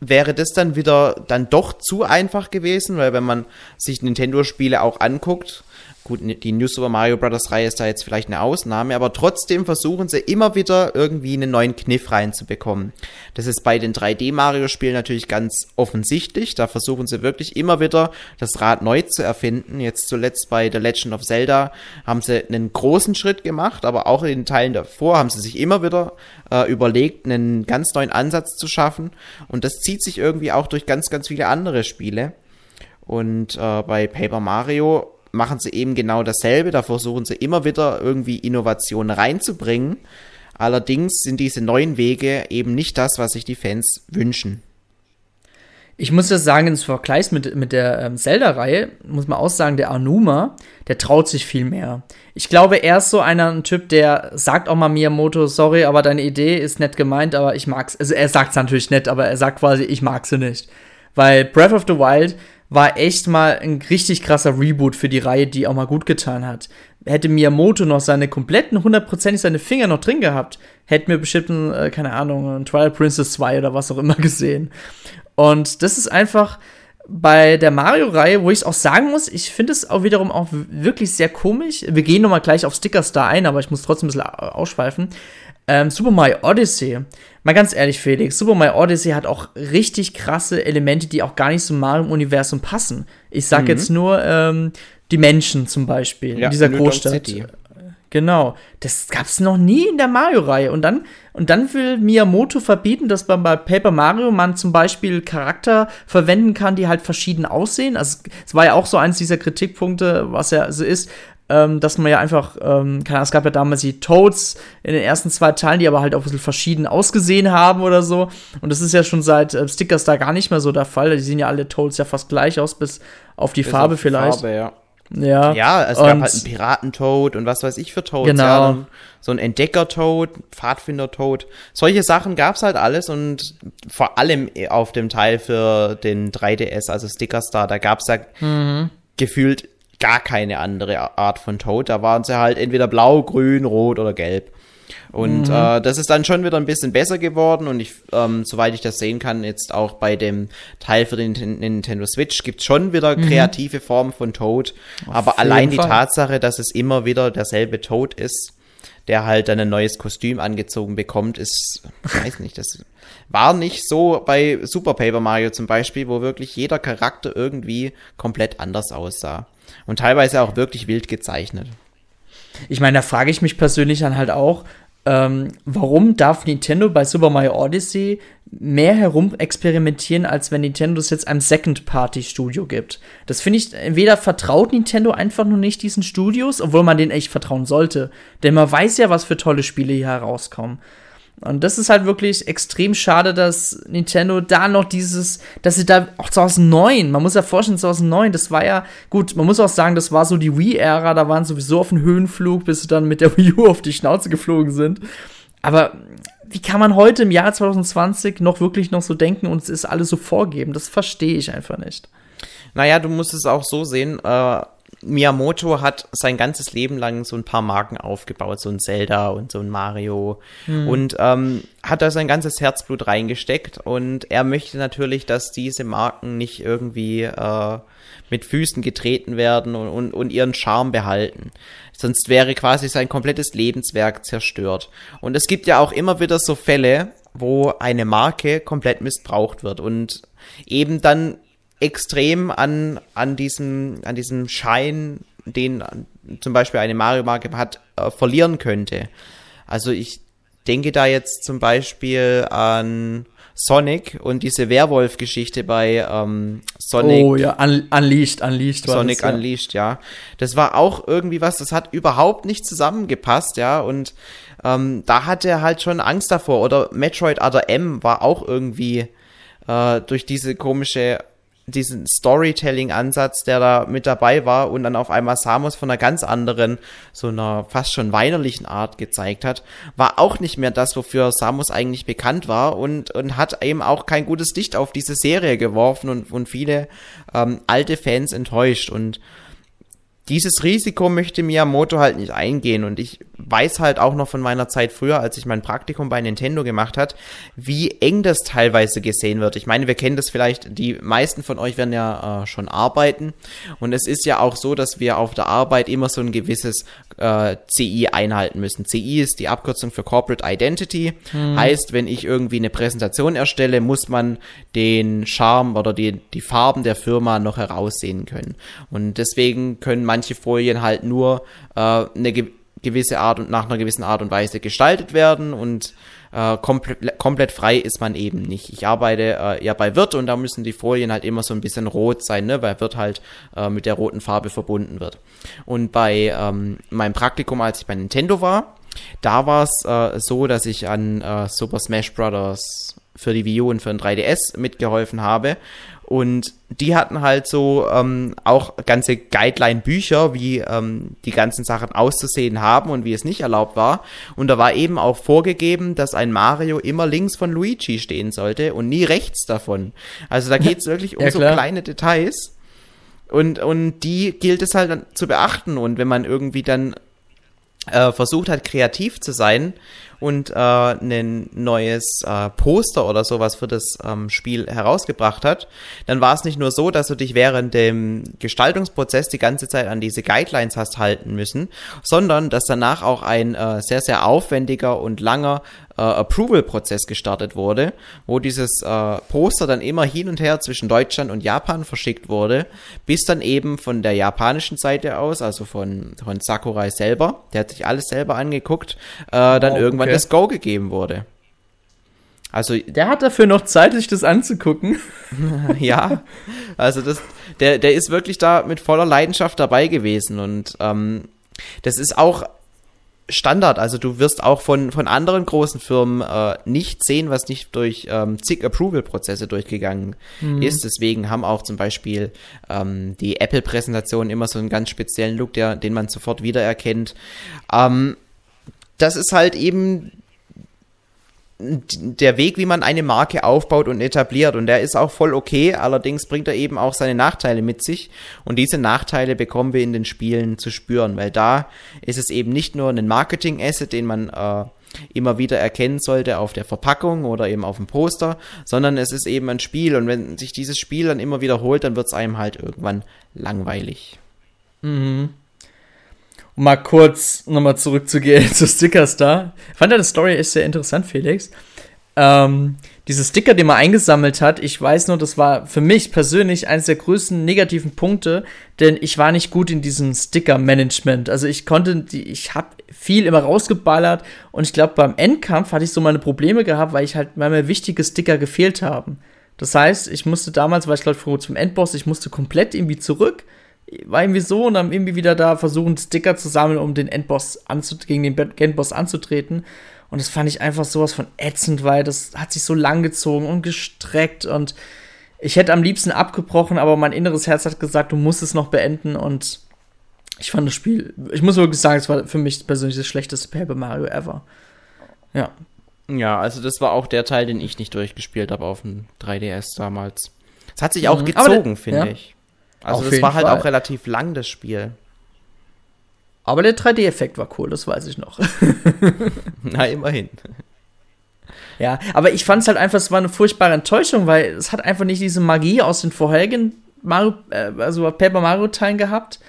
wäre das dann wieder dann doch zu einfach gewesen, weil wenn man sich Nintendo-Spiele auch anguckt, Gut, die New Super Mario Bros. Reihe ist da jetzt vielleicht eine Ausnahme, aber trotzdem versuchen sie immer wieder irgendwie einen neuen Kniff reinzubekommen. Das ist bei den 3D Mario Spielen natürlich ganz offensichtlich. Da versuchen sie wirklich immer wieder das Rad neu zu erfinden. Jetzt zuletzt bei The Legend of Zelda haben sie einen großen Schritt gemacht, aber auch in den Teilen davor haben sie sich immer wieder äh, überlegt, einen ganz neuen Ansatz zu schaffen. Und das zieht sich irgendwie auch durch ganz, ganz viele andere Spiele. Und äh, bei Paper Mario machen sie eben genau dasselbe. Da versuchen sie immer wieder irgendwie Innovationen reinzubringen. Allerdings sind diese neuen Wege eben nicht das, was sich die Fans wünschen. Ich muss das sagen, im Vergleich mit, mit der ähm, Zelda-Reihe, muss man auch sagen, der Anuma, der traut sich viel mehr. Ich glaube, er ist so einer ein Typ, der sagt auch mal Miyamoto, sorry, aber deine Idee ist nett gemeint, aber ich mag's. Also er sagt es natürlich nett, aber er sagt quasi, ich mag sie nicht. Weil Breath of the Wild war echt mal ein richtig krasser Reboot für die Reihe, die auch mal gut getan hat. Hätte Miyamoto noch seine kompletten, hundertprozentig seine Finger noch drin gehabt, hätten wir bestimmt, äh, keine Ahnung, ein Twilight Princess 2 oder was auch immer gesehen. Und das ist einfach bei der Mario-Reihe, wo ich es auch sagen muss, ich finde es auch wiederum auch wirklich sehr komisch. Wir gehen nochmal gleich auf Sticker Star ein, aber ich muss trotzdem ein bisschen ausschweifen. Ähm, Super Mario Odyssey. Mal ganz ehrlich, Felix, Super Mario Odyssey hat auch richtig krasse Elemente, die auch gar nicht zum Mario-Universum passen. Ich sag mhm. jetzt nur ähm, die Menschen zum Beispiel ja, in dieser Großstadt. City. Genau. Das gab's noch nie in der Mario-Reihe. Und dann, und dann will Miyamoto verbieten, dass man bei Paper Mario man zum Beispiel Charakter verwenden kann, die halt verschieden aussehen. Also, es war ja auch so eins dieser Kritikpunkte, was ja so ist ähm, dass man ja einfach, ähm, keine Ahnung, es gab ja damals die Toads in den ersten zwei Teilen, die aber halt auch ein bisschen verschieden ausgesehen haben oder so. Und das ist ja schon seit äh, Stickers da gar nicht mehr so der Fall. Die sehen ja alle Toads ja fast gleich aus, bis auf die bis Farbe auf die vielleicht. Farbe, ja. Ja, ja es gab halt einen Piratentoad und was weiß ich für Toads. Genau. Ja, so ein Entdecker-Toad, Pfadfinder-Toad. Solche Sachen gab's halt alles und vor allem auf dem Teil für den 3DS, also Sticker Star, da gab's ja mhm. gefühlt gar keine andere Art von Toad. Da waren sie halt entweder blau, grün, rot oder gelb. Und mhm. äh, das ist dann schon wieder ein bisschen besser geworden und ich, ähm, soweit ich das sehen kann, jetzt auch bei dem Teil für den Nintendo Switch gibt es schon wieder mhm. kreative Formen von Toad. Auf aber allein Fall. die Tatsache, dass es immer wieder derselbe Toad ist, der halt dann ein neues Kostüm angezogen bekommt, ist, ich weiß nicht, das war nicht so bei Super Paper Mario zum Beispiel, wo wirklich jeder Charakter irgendwie komplett anders aussah. Und teilweise auch wirklich wild gezeichnet. Ich meine, da frage ich mich persönlich dann halt auch, ähm, warum darf Nintendo bei Super Mario Odyssey mehr herum experimentieren, als wenn Nintendo es jetzt einem Second-Party-Studio gibt? Das finde ich, entweder vertraut Nintendo einfach nur nicht diesen Studios, obwohl man denen echt vertrauen sollte. Denn man weiß ja, was für tolle Spiele hier herauskommen. Und das ist halt wirklich extrem schade, dass Nintendo da noch dieses, dass sie da auch 2009, man muss ja vorstellen, 2009, das war ja, gut, man muss auch sagen, das war so die Wii-Ära, da waren sowieso auf dem Höhenflug, bis sie dann mit der Wii U auf die Schnauze geflogen sind. Aber wie kann man heute im Jahr 2020 noch wirklich noch so denken und es ist alles so vorgeben? Das verstehe ich einfach nicht. Naja, du musst es auch so sehen, äh, Miyamoto hat sein ganzes Leben lang so ein paar Marken aufgebaut, so ein Zelda und so ein Mario hm. und ähm, hat da sein ganzes Herzblut reingesteckt und er möchte natürlich, dass diese Marken nicht irgendwie äh, mit Füßen getreten werden und, und, und ihren Charme behalten. Sonst wäre quasi sein komplettes Lebenswerk zerstört. Und es gibt ja auch immer wieder so Fälle, wo eine Marke komplett missbraucht wird und eben dann extrem an, an, diesem, an diesem Schein, den zum Beispiel eine Mario-Marke hat, äh, verlieren könnte. Also ich denke da jetzt zum Beispiel an Sonic und diese Werwolf-Geschichte bei ähm, Sonic. Oh ja, Un Unleashed, Unleashed. War Sonic das, ja. Unleashed, ja. Das war auch irgendwie was, das hat überhaupt nicht zusammengepasst, ja. Und ähm, da hatte er halt schon Angst davor. Oder Metroid Other M war auch irgendwie äh, durch diese komische diesen Storytelling-Ansatz, der da mit dabei war und dann auf einmal Samus von einer ganz anderen, so einer fast schon weinerlichen Art gezeigt hat, war auch nicht mehr das, wofür Samus eigentlich bekannt war und, und hat eben auch kein gutes Licht auf diese Serie geworfen und, und viele ähm, alte Fans enttäuscht. Und dieses Risiko möchte Miyamoto halt nicht eingehen. Und ich weiß halt auch noch von meiner Zeit früher, als ich mein Praktikum bei Nintendo gemacht hat, wie eng das teilweise gesehen wird. Ich meine, wir kennen das vielleicht, die meisten von euch werden ja äh, schon arbeiten und es ist ja auch so, dass wir auf der Arbeit immer so ein gewisses äh, CI einhalten müssen. CI ist die Abkürzung für Corporate Identity. Hm. Heißt, wenn ich irgendwie eine Präsentation erstelle, muss man den Charme oder die, die Farben der Firma noch heraussehen können. Und deswegen können manche Folien halt nur äh, eine gewisse Art und nach einer gewissen Art und Weise gestaltet werden und äh, komplett, komplett frei ist man eben nicht. Ich arbeite äh, ja bei Wirt und da müssen die Folien halt immer so ein bisschen rot sein, ne, weil Wirt halt äh, mit der roten Farbe verbunden wird. Und bei ähm, meinem Praktikum, als ich bei Nintendo war, da war es äh, so, dass ich an äh, Super Smash Bros. Für die Wii U und für den 3DS mitgeholfen habe und die hatten halt so ähm, auch ganze Guideline-Bücher, wie ähm, die ganzen Sachen auszusehen haben und wie es nicht erlaubt war. Und da war eben auch vorgegeben, dass ein Mario immer links von Luigi stehen sollte und nie rechts davon. Also da geht es wirklich um ja, so kleine Details. Und, und die gilt es halt zu beachten. Und wenn man irgendwie dann äh, versucht hat, kreativ zu sein und äh, ein neues äh, Poster oder sowas für das ähm, Spiel herausgebracht hat, dann war es nicht nur so, dass du dich während dem Gestaltungsprozess die ganze Zeit an diese Guidelines hast halten müssen, sondern dass danach auch ein äh, sehr, sehr aufwendiger und langer äh, Approval-Prozess gestartet wurde, wo dieses äh, Poster dann immer hin und her zwischen Deutschland und Japan verschickt wurde, bis dann eben von der japanischen Seite aus, also von, von Sakurai selber, der hat sich alles selber angeguckt, äh, dann oh, irgendwann okay. das Go gegeben wurde. Also der hat dafür noch Zeit, sich das anzugucken. ja, also das, der, der ist wirklich da mit voller Leidenschaft dabei gewesen und ähm, das ist auch Standard. Also du wirst auch von, von anderen großen Firmen äh, nicht sehen, was nicht durch ähm, zig Approval-Prozesse durchgegangen mhm. ist. Deswegen haben auch zum Beispiel ähm, die Apple-Präsentationen immer so einen ganz speziellen Look, der, den man sofort wiedererkennt. Ähm, das ist halt eben der Weg, wie man eine Marke aufbaut und etabliert. Und der ist auch voll okay. Allerdings bringt er eben auch seine Nachteile mit sich. Und diese Nachteile bekommen wir in den Spielen zu spüren, weil da ist es eben nicht nur ein Marketing-Asset, den man äh, immer wieder erkennen sollte auf der Verpackung oder eben auf dem Poster, sondern es ist eben ein Spiel. Und wenn sich dieses Spiel dann immer wiederholt, dann wird es einem halt irgendwann langweilig. Mhm um mal kurz nochmal zurückzugehen zu Stickers da. Ich fand deine Story echt sehr interessant, Felix. Ähm, diese Sticker, die man eingesammelt hat, ich weiß nur, das war für mich persönlich eines der größten negativen Punkte, denn ich war nicht gut in diesem Sticker-Management. Also ich konnte, ich habe viel immer rausgeballert und ich glaube, beim Endkampf hatte ich so meine Probleme gehabt, weil ich halt, mir wichtige Sticker gefehlt haben. Das heißt, ich musste damals, weil ich glaube, zum Endboss, ich musste komplett irgendwie zurück war irgendwie so und dann irgendwie wieder da versuchen, Sticker zu sammeln, um den Endboss gegen den Endboss anzutreten. Und das fand ich einfach sowas von ätzend, weil das hat sich so lang gezogen und gestreckt und ich hätte am liebsten abgebrochen, aber mein inneres Herz hat gesagt, du musst es noch beenden und ich fand das Spiel, ich muss wirklich sagen, es war für mich persönlich das schlechteste Paper Mario ever. Ja. Ja, also das war auch der Teil, den ich nicht durchgespielt habe auf dem 3DS damals. Es hat sich auch mhm, gezogen, finde ja. ich. Also auf das war halt Fall. auch relativ lang, das Spiel. Aber der 3D-Effekt war cool, das weiß ich noch. Na, immerhin. Ja, aber ich fand es halt einfach, es war eine furchtbare Enttäuschung, weil es hat einfach nicht diese Magie aus den vorherigen Mario, äh, also Paper Mario-Teilen gehabt.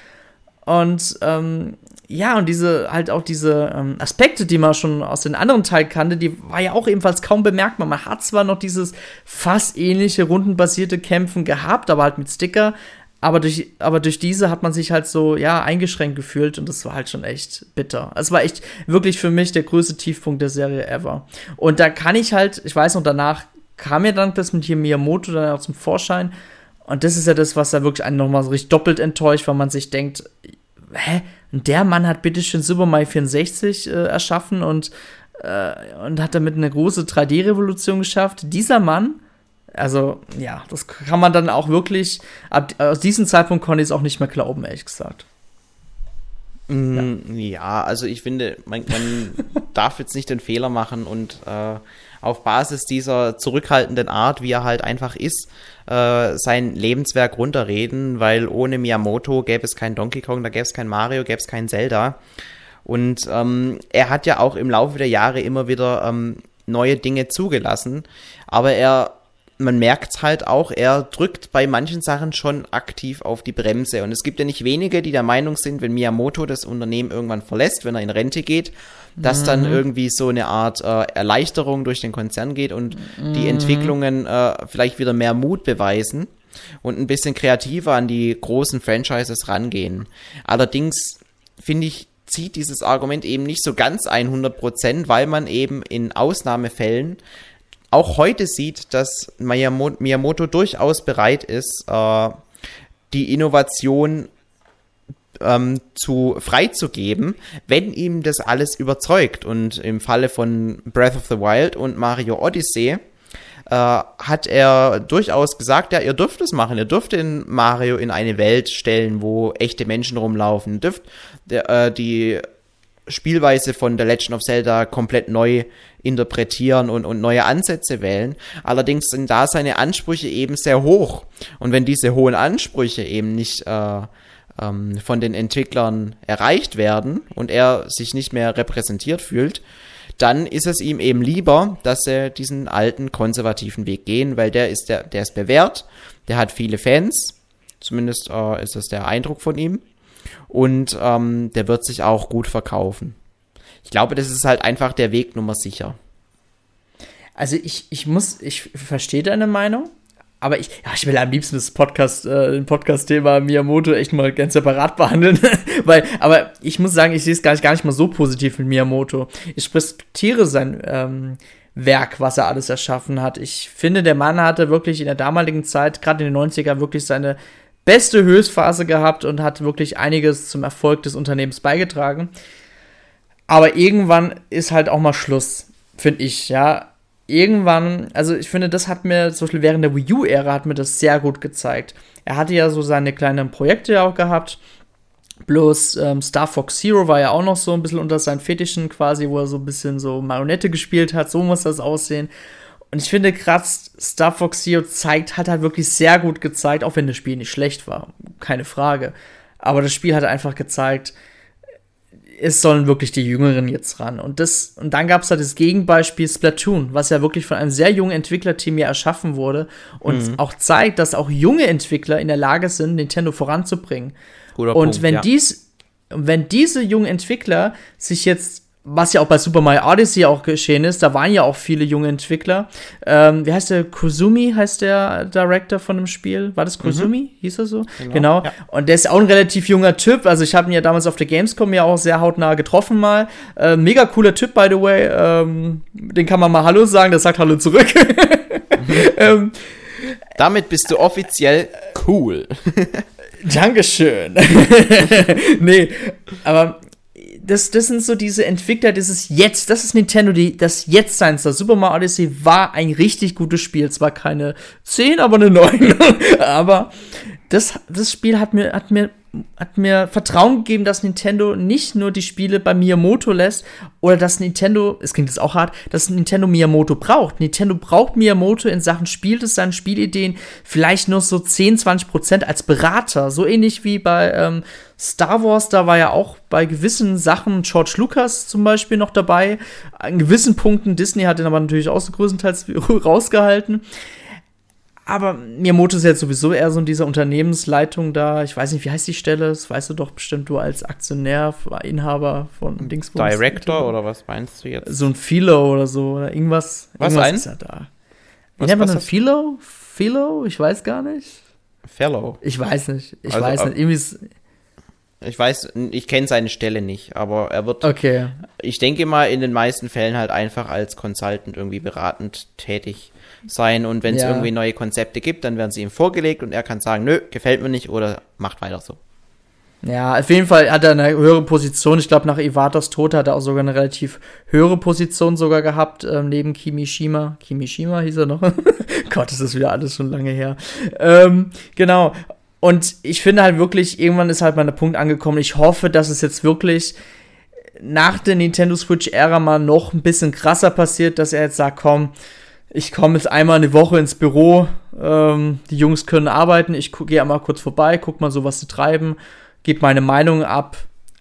Und ähm, ja, und diese, halt auch diese ähm, Aspekte, die man schon aus den anderen Teilen kannte, die war ja auch ebenfalls kaum bemerkbar. Man hat zwar noch dieses fast ähnliche rundenbasierte Kämpfen gehabt, aber halt mit Sticker, aber durch, aber durch diese hat man sich halt so, ja, eingeschränkt gefühlt und das war halt schon echt bitter. Es war echt wirklich für mich der größte Tiefpunkt der Serie ever. Und da kann ich halt, ich weiß noch, danach kam ja dann das mit hier Miyamoto dann auch zum Vorschein. Und das ist ja das, was da wirklich einen nochmal so richtig doppelt enttäuscht, weil man sich denkt, hä? Und der Mann hat bitteschön Super Mario 64 äh, erschaffen und, äh, und hat damit eine große 3D-Revolution geschafft. Dieser Mann also, ja, das kann man dann auch wirklich, ab, aus diesem Zeitpunkt konnte ich es auch nicht mehr glauben, ehrlich gesagt. Mm, ja. ja. also ich finde, man, man darf jetzt nicht den Fehler machen und äh, auf Basis dieser zurückhaltenden Art, wie er halt einfach ist, äh, sein Lebenswerk runterreden, weil ohne Miyamoto gäbe es kein Donkey Kong, da gäbe es kein Mario, gäbe es kein Zelda. Und ähm, er hat ja auch im Laufe der Jahre immer wieder ähm, neue Dinge zugelassen, aber er man merkt halt auch, er drückt bei manchen Sachen schon aktiv auf die Bremse. Und es gibt ja nicht wenige, die der Meinung sind, wenn Miyamoto das Unternehmen irgendwann verlässt, wenn er in Rente geht, dass mhm. dann irgendwie so eine Art äh, Erleichterung durch den Konzern geht und mhm. die Entwicklungen äh, vielleicht wieder mehr Mut beweisen und ein bisschen kreativer an die großen Franchises rangehen. Allerdings finde ich, zieht dieses Argument eben nicht so ganz 100 Prozent, weil man eben in Ausnahmefällen auch heute sieht, dass Miyamoto durchaus bereit ist, äh, die Innovation ähm, zu freizugeben, wenn ihm das alles überzeugt. Und im Falle von Breath of the Wild und Mario Odyssey äh, hat er durchaus gesagt, ja, ihr dürft es machen, ihr dürft den Mario in eine Welt stellen, wo echte Menschen rumlaufen, ihr dürft äh, die Spielweise von The Legend of Zelda komplett neu interpretieren und, und neue Ansätze wählen. Allerdings sind da seine Ansprüche eben sehr hoch. Und wenn diese hohen Ansprüche eben nicht äh, ähm, von den Entwicklern erreicht werden und er sich nicht mehr repräsentiert fühlt, dann ist es ihm eben lieber, dass er diesen alten konservativen Weg gehen, weil der ist der, der ist bewährt, der hat viele Fans, zumindest äh, ist das der Eindruck von ihm und ähm, der wird sich auch gut verkaufen. Ich glaube, das ist halt einfach der Weg Nummer sicher. Also ich, ich muss, ich verstehe deine Meinung, aber ich, ja, ich will am liebsten das Podcast, äh, Podcast-Thema Miyamoto echt mal ganz separat behandeln. Weil, aber ich muss sagen, ich sehe es gar nicht, gar nicht mal so positiv mit Miyamoto. Ich respektiere sein ähm, Werk, was er alles erschaffen hat. Ich finde, der Mann hatte wirklich in der damaligen Zeit, gerade in den 90er, wirklich seine beste Höchstphase gehabt und hat wirklich einiges zum Erfolg des Unternehmens beigetragen. Aber irgendwann ist halt auch mal Schluss, finde ich, ja. Irgendwann, also ich finde, das hat mir, zum Beispiel während der Wii U-Ära hat mir das sehr gut gezeigt. Er hatte ja so seine kleinen Projekte auch gehabt. Bloß ähm, Star Fox Zero war ja auch noch so ein bisschen unter seinen Fetischen quasi, wo er so ein bisschen so Marionette gespielt hat. So muss das aussehen. Und ich finde, gerade Star Fox Zero zeigt, hat halt wirklich sehr gut gezeigt, auch wenn das Spiel nicht schlecht war, keine Frage. Aber das Spiel hat einfach gezeigt, es sollen wirklich die Jüngeren jetzt ran. Und, das, und dann gab es halt das Gegenbeispiel Splatoon, was ja wirklich von einem sehr jungen Entwicklerteam ja erschaffen wurde und mhm. auch zeigt, dass auch junge Entwickler in der Lage sind, Nintendo voranzubringen. Guter und Punkt, wenn ja. dies, wenn diese jungen Entwickler sich jetzt was ja auch bei Super Mario Odyssey auch geschehen ist, da waren ja auch viele junge Entwickler. Ähm, wie heißt der? Kozumi heißt der Director von dem Spiel. War das Kozumi? Mhm. Hieß er so? Genau. genau. Ja. Und der ist auch ein relativ junger Typ. Also ich habe ihn ja damals auf der Gamescom ja auch sehr hautnah getroffen mal. Äh, mega cooler Typ, by the way. Ähm, den kann man mal Hallo sagen, der sagt Hallo zurück. mhm. ähm, Damit bist du offiziell cool. Dankeschön. nee, aber das, das sind so diese Entwickler, das ist jetzt, das ist Nintendo, die, das jetzt sein soll. Super Mario Odyssey war ein richtig gutes Spiel. Zwar keine 10, aber eine 9. aber das, das Spiel hat mir, hat mir hat mir Vertrauen gegeben, dass Nintendo nicht nur die Spiele bei Miyamoto lässt oder dass Nintendo, es klingt jetzt auch hart, dass Nintendo Miyamoto braucht. Nintendo braucht Miyamoto in Sachen Spieldesign, Spielideen vielleicht nur so 10, 20 Prozent als Berater. So ähnlich wie bei ähm, Star Wars, da war ja auch bei gewissen Sachen George Lucas zum Beispiel noch dabei. An gewissen Punkten, Disney hat den aber natürlich auch so größtenteils rausgehalten. Aber Miyamoto ist jetzt sowieso eher so in dieser Unternehmensleitung da. Ich weiß nicht, wie heißt die Stelle? Das weißt du doch bestimmt, du als Aktionär, Inhaber von Dingsbums. Director oder was meinst du jetzt? So ein Philo oder so oder irgendwas. Was irgendwas ein? ist ja da. Wie nennt man einen Philo? Philo? Ich weiß gar nicht. Fellow. Ich weiß nicht. Ich Also, weiß äh, nicht. Irgendwie ist, Ich weiß, ich kenne seine Stelle nicht, aber er wird, okay. ich denke mal, in den meisten Fällen halt einfach als Consultant irgendwie beratend tätig sein. Und wenn es Ja. irgendwie neue Konzepte gibt, dann werden sie ihm vorgelegt und er kann sagen, nö, gefällt mir nicht oder macht weiter so. Ja, auf jeden Fall hat er eine höhere Position. Ich glaube, nach Iwatas Tod hat er auch sogar eine relativ höhere Position sogar gehabt, ähm, neben Kimishima. Kimishima hieß er noch. Gott, das ist wieder alles schon lange her. Ähm, genau. Und ich finde halt wirklich, irgendwann ist halt mal der Punkt angekommen. Ich hoffe, dass es jetzt wirklich nach der Nintendo Switch-Ära mal noch ein bisschen krasser passiert, dass er jetzt sagt, komm, ich komme jetzt einmal eine Woche ins Büro, ähm, die Jungs können arbeiten, ich gehe einmal kurz vorbei, guck mal so, was sie treiben, gebe meine Meinung ab,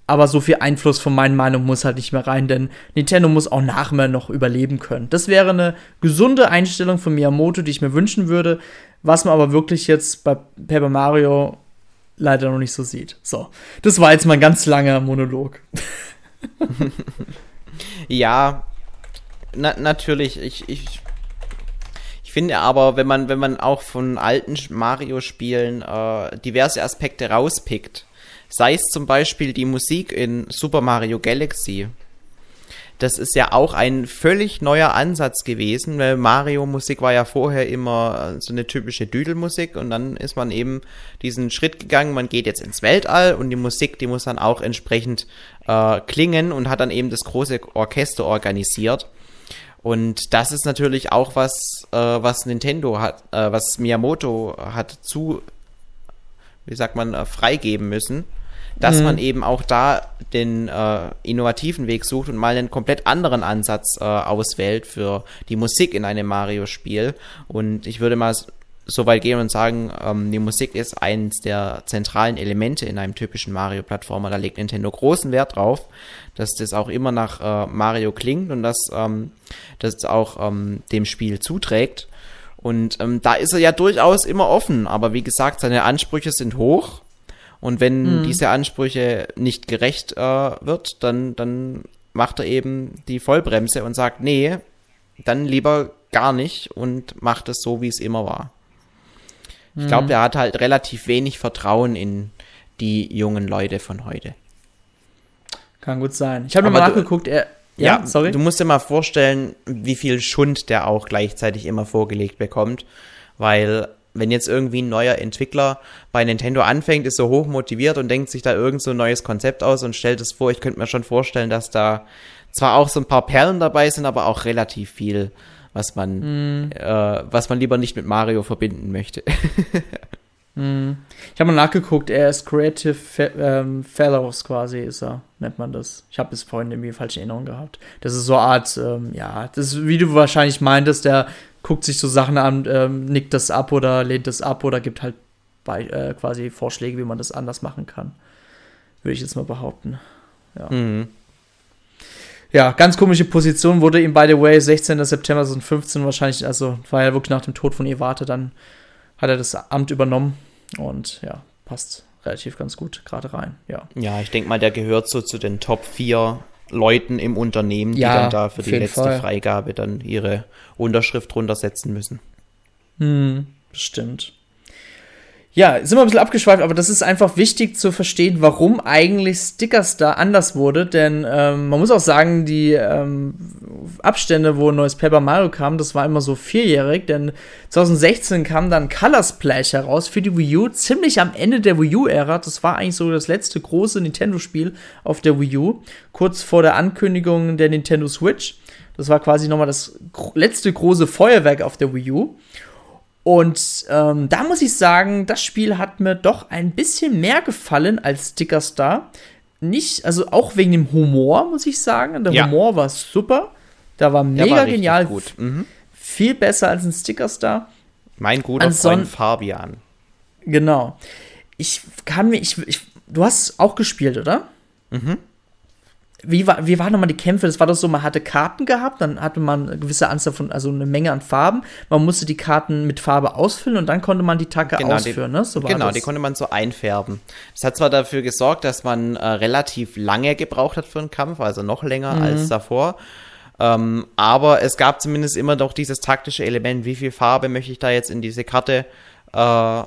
aber so viel Einfluss von meinen Meinungen muss halt nicht mehr rein, denn Nintendo muss auch nach mir noch überleben können. Das wäre eine gesunde Einstellung von Miyamoto, die ich mir wünschen würde, was man aber wirklich jetzt bei Paper Mario leider noch nicht so sieht. So, das war jetzt mein ganz langer Monolog. Ja, na, natürlich. Ich, ich, ich finde aber, wenn man, wenn man auch von alten Mario-Spielen äh, diverse Aspekte rauspickt, sei es zum Beispiel die Musik in Super Mario Galaxy, das ist ja auch ein völlig neuer Ansatz gewesen, weil Mario-Musik war ja vorher immer äh, so eine typische Düdelmusik und dann ist man eben diesen Schritt gegangen, man geht jetzt ins Weltall und die Musik, die muss dann auch entsprechend äh, klingen und hat dann eben das große Orchester organisiert. Und das ist natürlich auch was, äh, was Nintendo hat, äh, was Miyamoto hat zu, wie sagt man, äh, freigeben müssen, dass Mhm. man eben auch da den äh, innovativen Weg sucht und mal einen komplett anderen Ansatz äh, auswählt für die Musik in einem Mario-Spiel. Und ich würde mal so weit gehen und sagen, ähm, die Musik ist eines der zentralen Elemente in einem typischen Mario-Plattformer. Da legt Nintendo großen Wert drauf, dass das auch immer nach äh, Mario klingt und dass ähm, das auch ähm, dem Spiel zuträgt. Und ähm, da ist er ja durchaus immer offen, aber wie gesagt, seine Ansprüche sind hoch. Und wenn diese Ansprüche nicht gerecht äh, wird, dann, dann macht er eben die Vollbremse und sagt, nee, dann lieber gar nicht und macht es so, wie es immer war. Ich glaube, er hat halt relativ wenig Vertrauen in die jungen Leute von heute. Kann gut sein. Ich habe nochmal nachgeguckt, er. Ja, sorry. Du musst dir mal vorstellen, wie viel Schund der auch gleichzeitig immer vorgelegt bekommt. Weil, wenn jetzt irgendwie ein neuer Entwickler bei Nintendo anfängt, ist so hoch motiviert und denkt sich da irgend so ein neues Konzept aus und stellt es vor, ich könnte mir schon vorstellen, dass da zwar auch so ein paar Perlen dabei sind, aber auch relativ viel, was man, äh, was man lieber nicht mit Mario verbinden möchte. Ich habe mal nachgeguckt, er ist Creative Fe ähm, Fellows quasi, ist er, nennt man das. Ich habe bis vorhin irgendwie falsche Erinnerung gehabt. Das ist so eine Art, ähm, ja, das ist, wie du wahrscheinlich meintest, der guckt sich so Sachen an, ähm, nickt das ab oder lehnt das ab oder gibt halt bei, äh, quasi Vorschläge, wie man das anders machen kann. Würde ich jetzt mal behaupten. mhm. Ja, ganz komische Position wurde ihm, by the way, 16. September 2015 wahrscheinlich, also war ja wirklich nach dem Tod von Iwate, dann hat er das Amt übernommen und ja, passt relativ ganz gut gerade rein, ja. Ja, ich denke mal, der gehört so zu den Top 4 Leuten im Unternehmen, die Ja, dann da für die letzte Fall. Freigabe dann ihre Unterschrift drunter setzen müssen. Hm, bestimmt. Ja, sind wir ein bisschen abgeschweift, aber das ist einfach wichtig zu verstehen, warum eigentlich Stickers da anders wurde. Denn ähm, man muss auch sagen, die ähm, Abstände, wo ein neues Paper Mario kam, das war immer so vierjährig. Denn 2016 kam dann Color Splash heraus für die Wii U, ziemlich am Ende der Wii U-Ära. Das war eigentlich so das letzte große Nintendo-Spiel auf der Wii U, kurz vor der Ankündigung der Nintendo Switch. Das war quasi nochmal das letzte große Feuerwerk auf der Wii U. Und ähm, da muss ich sagen, das Spiel hat mir doch ein bisschen mehr gefallen als Sticker Star. Nicht, also auch wegen dem Humor, muss ich sagen. Der ja. Humor war super. Da war mega war genial. Gut. Mhm. Viel besser als ein Sticker Star. Mein guter Anson Freund Fabian. Genau. Ich kann mir, ich, ich, du hast auch gespielt, oder? Mhm wie war, wie waren nochmal die Kämpfe? Das war doch so, man hatte Karten gehabt, dann hatte man eine gewisse Anzahl von, also eine Menge an Farben. Man musste die Karten mit Farbe ausfüllen und dann konnte man die Tacke genau, ausführen, die, ne? So genau, das. die konnte man so einfärben. Das hat zwar dafür gesorgt, dass man äh, relativ lange gebraucht hat für einen Kampf, also noch länger mhm. als davor. Ähm, aber es gab zumindest immer doch dieses taktische Element, wie viel Farbe möchte ich da jetzt in diese Karte äh,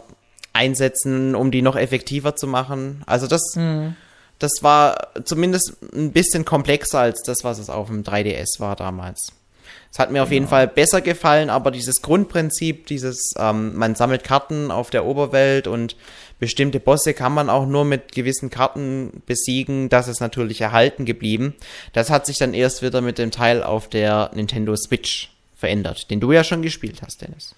einsetzen, um die noch effektiver zu machen. Also das. Mhm das war zumindest ein bisschen komplexer als das, was es auf dem 3DS war damals. Es hat mir auf jeden genau. Fall besser gefallen, aber dieses Grundprinzip, dieses, ähm, man sammelt Karten auf der Oberwelt und bestimmte Bosse kann man auch nur mit gewissen Karten besiegen, das ist natürlich erhalten geblieben. Das hat sich dann erst wieder mit dem Teil auf der Nintendo Switch verändert, den du ja schon gespielt hast, Dennis.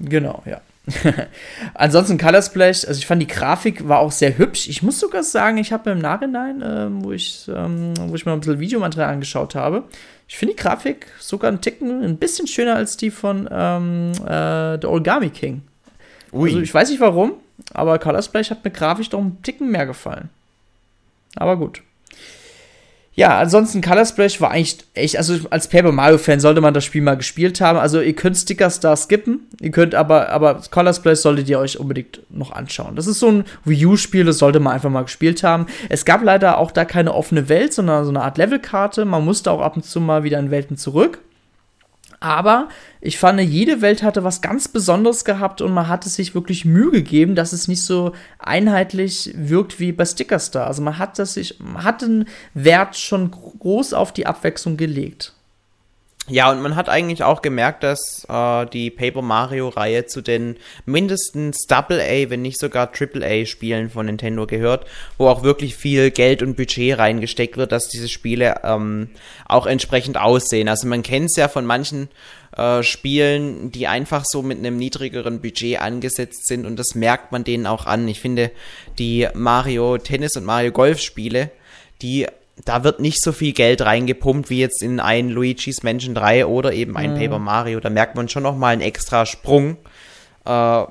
Genau, ja. Ansonsten Color Splash, also ich fand die Grafik war auch sehr hübsch. Ich muss sogar sagen, ich habe im Nachhinein, äh, wo, ich, ähm, wo ich mir ein bisschen Videomaterial angeschaut habe, ich finde die Grafik sogar einen Ticken ein bisschen schöner als die von ähm, äh, The Origami King. Ui. Also ich weiß nicht warum, aber Color Splash hat mir grafisch doch einen Ticken mehr gefallen. Aber gut. Ja, ansonsten Color Splash war eigentlich echt, also als Paper Mario Fan sollte man das Spiel mal gespielt haben. Also ihr könnt Stickers da skippen, ihr könnt aber, aber Color Splash solltet ihr euch unbedingt noch anschauen. Das ist so ein Wii U Spiel, das sollte man einfach mal gespielt haben. Es gab leider auch da keine offene Welt, sondern so eine Art Levelkarte. Man musste auch ab und zu mal wieder in Welten zurück. Aber ich fand, jede Welt hatte was ganz Besonderes gehabt und man hatte sich wirklich Mühe gegeben, dass es nicht so einheitlich wirkt wie bei Stickerstar. Also man hat das sich, man hat den Wert schon groß auf die Abwechslung gelegt. Ja, und man hat eigentlich auch gemerkt, dass äh, die Paper Mario-Reihe zu den mindestens Double A, wenn nicht sogar Triple A-Spielen von Nintendo gehört, wo auch wirklich viel Geld und Budget reingesteckt wird, dass diese Spiele ähm, auch entsprechend aussehen. Also man kennt es ja von manchen äh, Spielen, die einfach so mit einem niedrigeren Budget angesetzt sind und das merkt man denen auch an. Ich finde, die Mario Tennis und Mario Golf Spiele, die da wird nicht so viel Geld reingepumpt wie jetzt in ein Luigi's Mansion 3 oder eben ein mhm. Paper Mario. Da merkt man schon noch mal einen extra Sprung. Äh,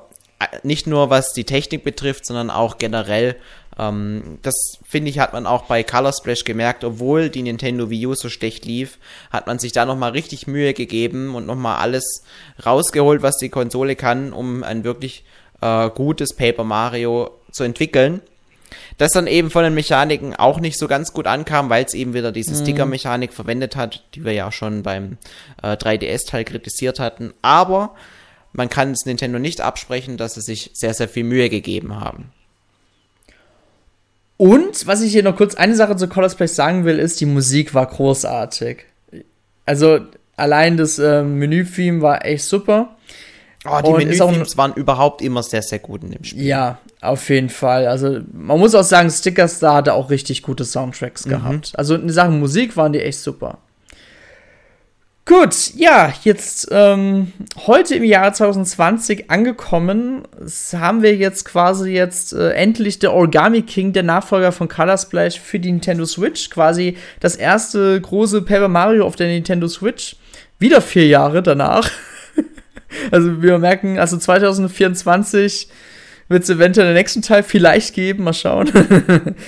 nicht nur was die Technik betrifft, sondern auch generell. Ähm, das finde ich hat man auch bei Color Splash gemerkt, obwohl die Nintendo Wii U so schlecht lief, hat man sich da noch mal richtig Mühe gegeben und noch mal alles rausgeholt, was die Konsole kann, um ein wirklich äh, gutes Paper Mario zu entwickeln das dann eben von den Mechaniken auch nicht so ganz gut ankam, weil es eben wieder diese mhm. Sticker-Mechanik verwendet hat, die wir ja schon beim äh, 3DS-Teil kritisiert hatten. Aber man kann es Nintendo nicht absprechen, dass sie sich sehr, sehr viel Mühe gegeben haben. Und was ich hier noch kurz eine Sache zu Color Splash sagen will, ist, die Musik war großartig. Also allein das äh, Menü-Theme war echt super. Oh, die Menü-Themes waren überhaupt immer sehr, sehr gut in dem Spiel. Ja, auf jeden Fall. Also, man muss auch sagen, Stickers da hatte auch richtig gute Soundtracks mhm. gehabt. Also, in Sachen Musik waren die echt super. Gut, ja, jetzt ähm, heute im Jahr 2020 angekommen, haben wir jetzt quasi jetzt äh, endlich der Origami King, der Nachfolger von Color Splash für die Nintendo Switch. Quasi das erste große Paper Mario auf der Nintendo Switch. Wieder vier Jahre danach. Also wir merken, also 2024 wird es eventuell den nächsten Teil vielleicht geben, mal schauen.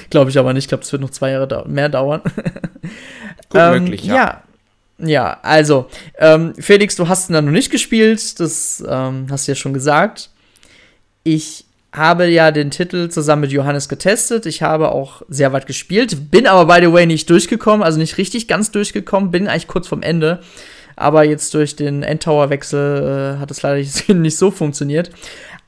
glaube ich aber nicht, ich glaube, es wird noch zwei Jahre da mehr dauern. Gut ähm, möglich, ja. ja. Ja, also, ähm, Felix, du hast ihn dann noch nicht gespielt, das ähm, hast du ja schon gesagt. Ich habe ja den Titel zusammen mit Johannes getestet. Ich habe auch sehr weit gespielt, bin aber, by the way, nicht durchgekommen, also nicht richtig ganz durchgekommen, bin eigentlich kurz vom Ende. Aber jetzt durch den Endtower-Wechsel äh, hat es leider nicht so funktioniert.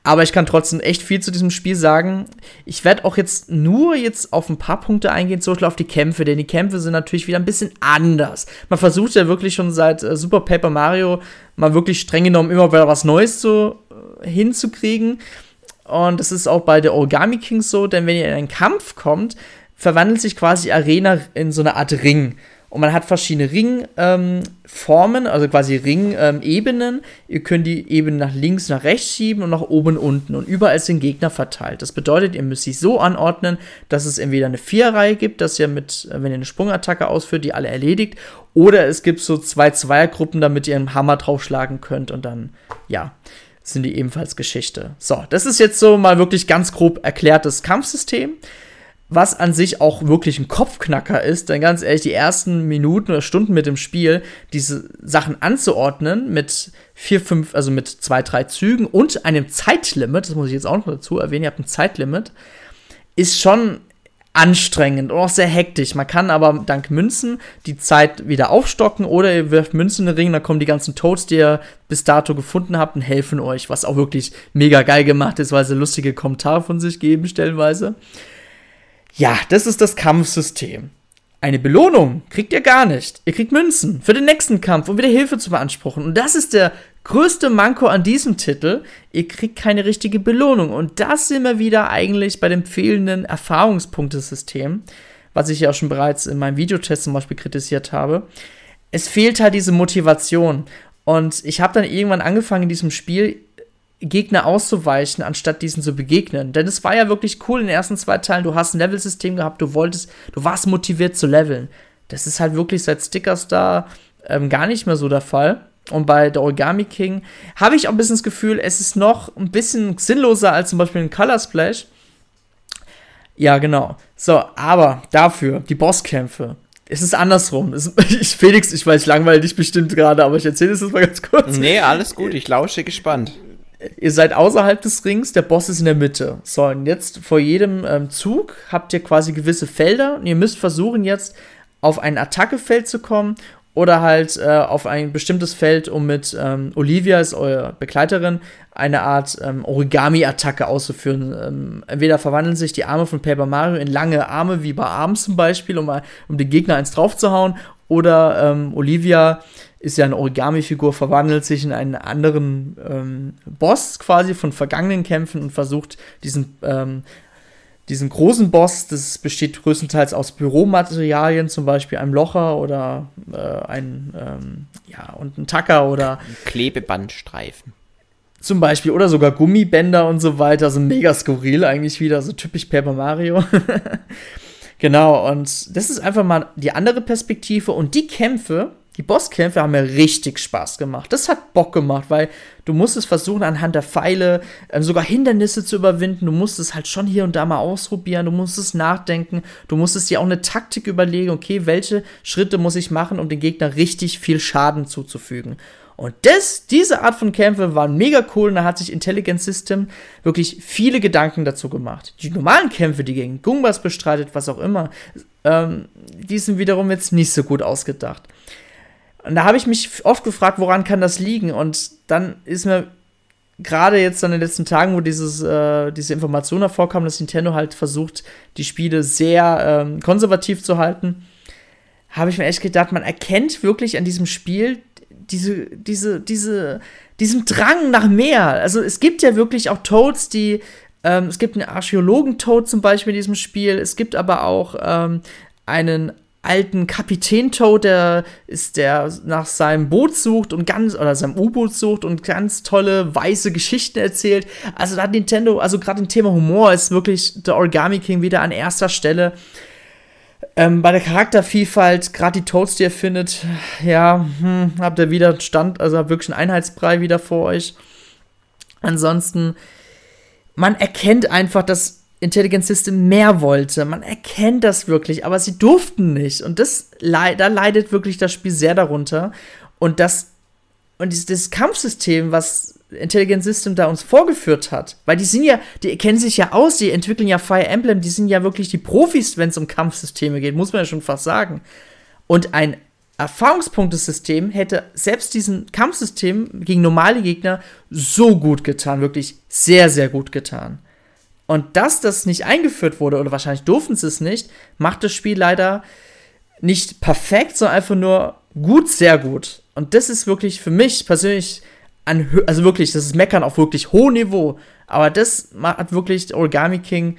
Aber ich kann trotzdem echt viel zu diesem Spiel sagen. Ich werde auch jetzt nur jetzt auf ein paar Punkte eingehen, zum Beispiel auf die Kämpfe, denn die Kämpfe sind natürlich wieder ein bisschen anders. Man versucht ja wirklich schon seit äh, Super Paper Mario mal wirklich streng genommen immer wieder was Neues so äh, hinzukriegen. Und das ist auch bei der Origami King so, denn wenn ihr in einen Kampf kommt, verwandelt sich quasi Arena in so eine Art Ring. Und man hat verschiedene Ringformen, ähm, also quasi Ringebenen. Ähm, ihr könnt die Ebene nach links, nach rechts schieben und nach oben, unten. Und überall sind Gegner verteilt. Das bedeutet, ihr müsst sich so anordnen, dass es entweder eine Vierreihe gibt, dass ihr mit, äh, wenn ihr eine Sprungattacke ausführt, die alle erledigt. Oder es gibt so zwei Zweiergruppen, damit ihr einen Hammer draufschlagen könnt. Und dann, ja, sind die ebenfalls Geschichte. So, das ist jetzt so mal wirklich ganz grob erklärtes Kampfsystem was an sich auch wirklich ein Kopfknacker ist, denn ganz ehrlich, die ersten Minuten oder Stunden mit dem Spiel, diese Sachen anzuordnen mit vier, fünf, also mit zwei, drei Zügen und einem Zeitlimit, das muss ich jetzt auch noch dazu erwähnen, ihr habt ein Zeitlimit, ist schon anstrengend und auch sehr hektisch. Man kann aber dank Münzen die Zeit wieder aufstocken oder ihr wirft Münzen in den Ring, dann kommen die ganzen Toads, die ihr bis dato gefunden habt und helfen euch, was auch wirklich mega geil gemacht ist, weil sie lustige Kommentare von sich geben, stellenweise. Ja, das ist das Kampfsystem. Eine Belohnung kriegt ihr gar nicht. Ihr kriegt Münzen für den nächsten Kampf, um wieder Hilfe zu beanspruchen. Und das ist der größte Manko an diesem Titel. Ihr kriegt keine richtige Belohnung. Und das sind wir wieder eigentlich bei dem fehlenden Erfahrungspunktesystem, was ich ja auch schon bereits in meinem Videotest zum Beispiel kritisiert habe. Es fehlt halt diese Motivation. Und ich habe dann irgendwann angefangen in diesem Spiel Gegner auszuweichen, anstatt diesen zu begegnen. Denn es war ja wirklich cool in den ersten zwei Teilen. Du hast ein Level-System gehabt, du wolltest, du warst motiviert zu leveln. Das ist halt wirklich seit Stickers da ähm, gar nicht mehr so der Fall. Und bei der Origami King habe ich auch ein bisschen das Gefühl, es ist noch ein bisschen sinnloser als zum Beispiel ein Color Splash. Ja, genau. So, aber dafür, die Bosskämpfe. Es ist andersrum. Es, ich, Felix, ich weiß, ich langweile dich bestimmt gerade, aber ich erzähle es jetzt mal ganz kurz. Nee, alles gut, ich lausche gespannt ihr seid außerhalb des Rings, der Boss ist in der Mitte. So, und jetzt vor jedem ähm, Zug habt ihr quasi gewisse Felder und ihr müsst versuchen jetzt auf ein Attackefeld zu kommen oder halt äh, auf ein bestimmtes Feld, um mit ähm, Olivia, ist eure Begleiterin, eine Art ähm, Origami-Attacke auszuführen. Ähm, entweder verwandeln sich die Arme von Paper Mario in lange Arme, wie bei Arms zum Beispiel, um, um den Gegner eins draufzuhauen, oder ähm, Olivia ist ja eine Origami-Figur, verwandelt sich in einen anderen ähm, Boss quasi von vergangenen Kämpfen und versucht diesen, ähm, diesen großen Boss, das besteht größtenteils aus Büromaterialien, zum Beispiel einem Locher oder äh, ein, ähm, ja, und ein Tacker oder Klebebandstreifen. Zum Beispiel, oder sogar Gummibänder und so weiter, so mega skurril eigentlich wieder, so typisch Paper Mario. genau, und das ist einfach mal die andere Perspektive und die Kämpfe, die Bosskämpfe haben mir richtig Spaß gemacht. Das hat Bock gemacht, weil du musstest versuchen, anhand der Pfeile äh, sogar Hindernisse zu überwinden. Du musstest halt schon hier und da mal ausprobieren. Du musstest nachdenken. Du musstest dir auch eine Taktik überlegen. Okay, welche Schritte muss ich machen, um dem Gegner richtig viel Schaden zuzufügen? Und das, diese Art von Kämpfe waren mega cool und da hat sich Intelligent System wirklich viele Gedanken dazu gemacht. Die normalen Kämpfe, die gegen Gumbas bestreitet, was auch immer, ähm, die sind wiederum jetzt nicht so gut ausgedacht. Und da habe ich mich oft gefragt, woran kann das liegen? Und dann ist mir gerade jetzt in den letzten Tagen, wo dieses, äh, diese Information hervorkam, dass Nintendo halt versucht, die Spiele sehr ähm, konservativ zu halten, habe ich mir echt gedacht, man erkennt wirklich an diesem Spiel diese, diese, diese, diesen Drang nach mehr. Also es gibt ja wirklich auch Toads, die ähm, es gibt einen Archäologen-Toad zum Beispiel in diesem Spiel. Es gibt aber auch ähm, einen alten Kapitän Toad, der ist der nach seinem Boot sucht und ganz oder seinem U-Boot sucht und ganz tolle weiße Geschichten erzählt. Also da hat Nintendo, also gerade im Thema Humor ist wirklich der Origami King wieder an erster Stelle. Ähm, bei der Charaktervielfalt, gerade die Toads, die ihr findet, ja, hm, habt ihr wieder Stand, also wirklich einen Einheitsbrei wieder vor euch. Ansonsten, man erkennt einfach, dass Intelligent System mehr wollte. Man erkennt das wirklich, aber sie durften nicht. Und das, da leidet wirklich das Spiel sehr darunter. Und das, und dieses, Kampfsystem, was Intelligent System da uns vorgeführt hat, weil die sind ja, die kennen sich ja aus, die entwickeln ja Fire Emblem, die sind ja wirklich die Profis, wenn es um Kampfsysteme geht, muss man ja schon fast sagen. Und ein Erfahrungspunktesystem hätte selbst diesen Kampfsystem gegen normale Gegner so gut getan, wirklich sehr, sehr gut getan. Und dass das nicht eingeführt wurde, oder wahrscheinlich durften sie es nicht, macht das Spiel leider nicht perfekt, sondern einfach nur gut, sehr gut. Und das ist wirklich für mich persönlich an, also wirklich, das ist Meckern auf wirklich hohem Niveau. Aber das hat wirklich Origami King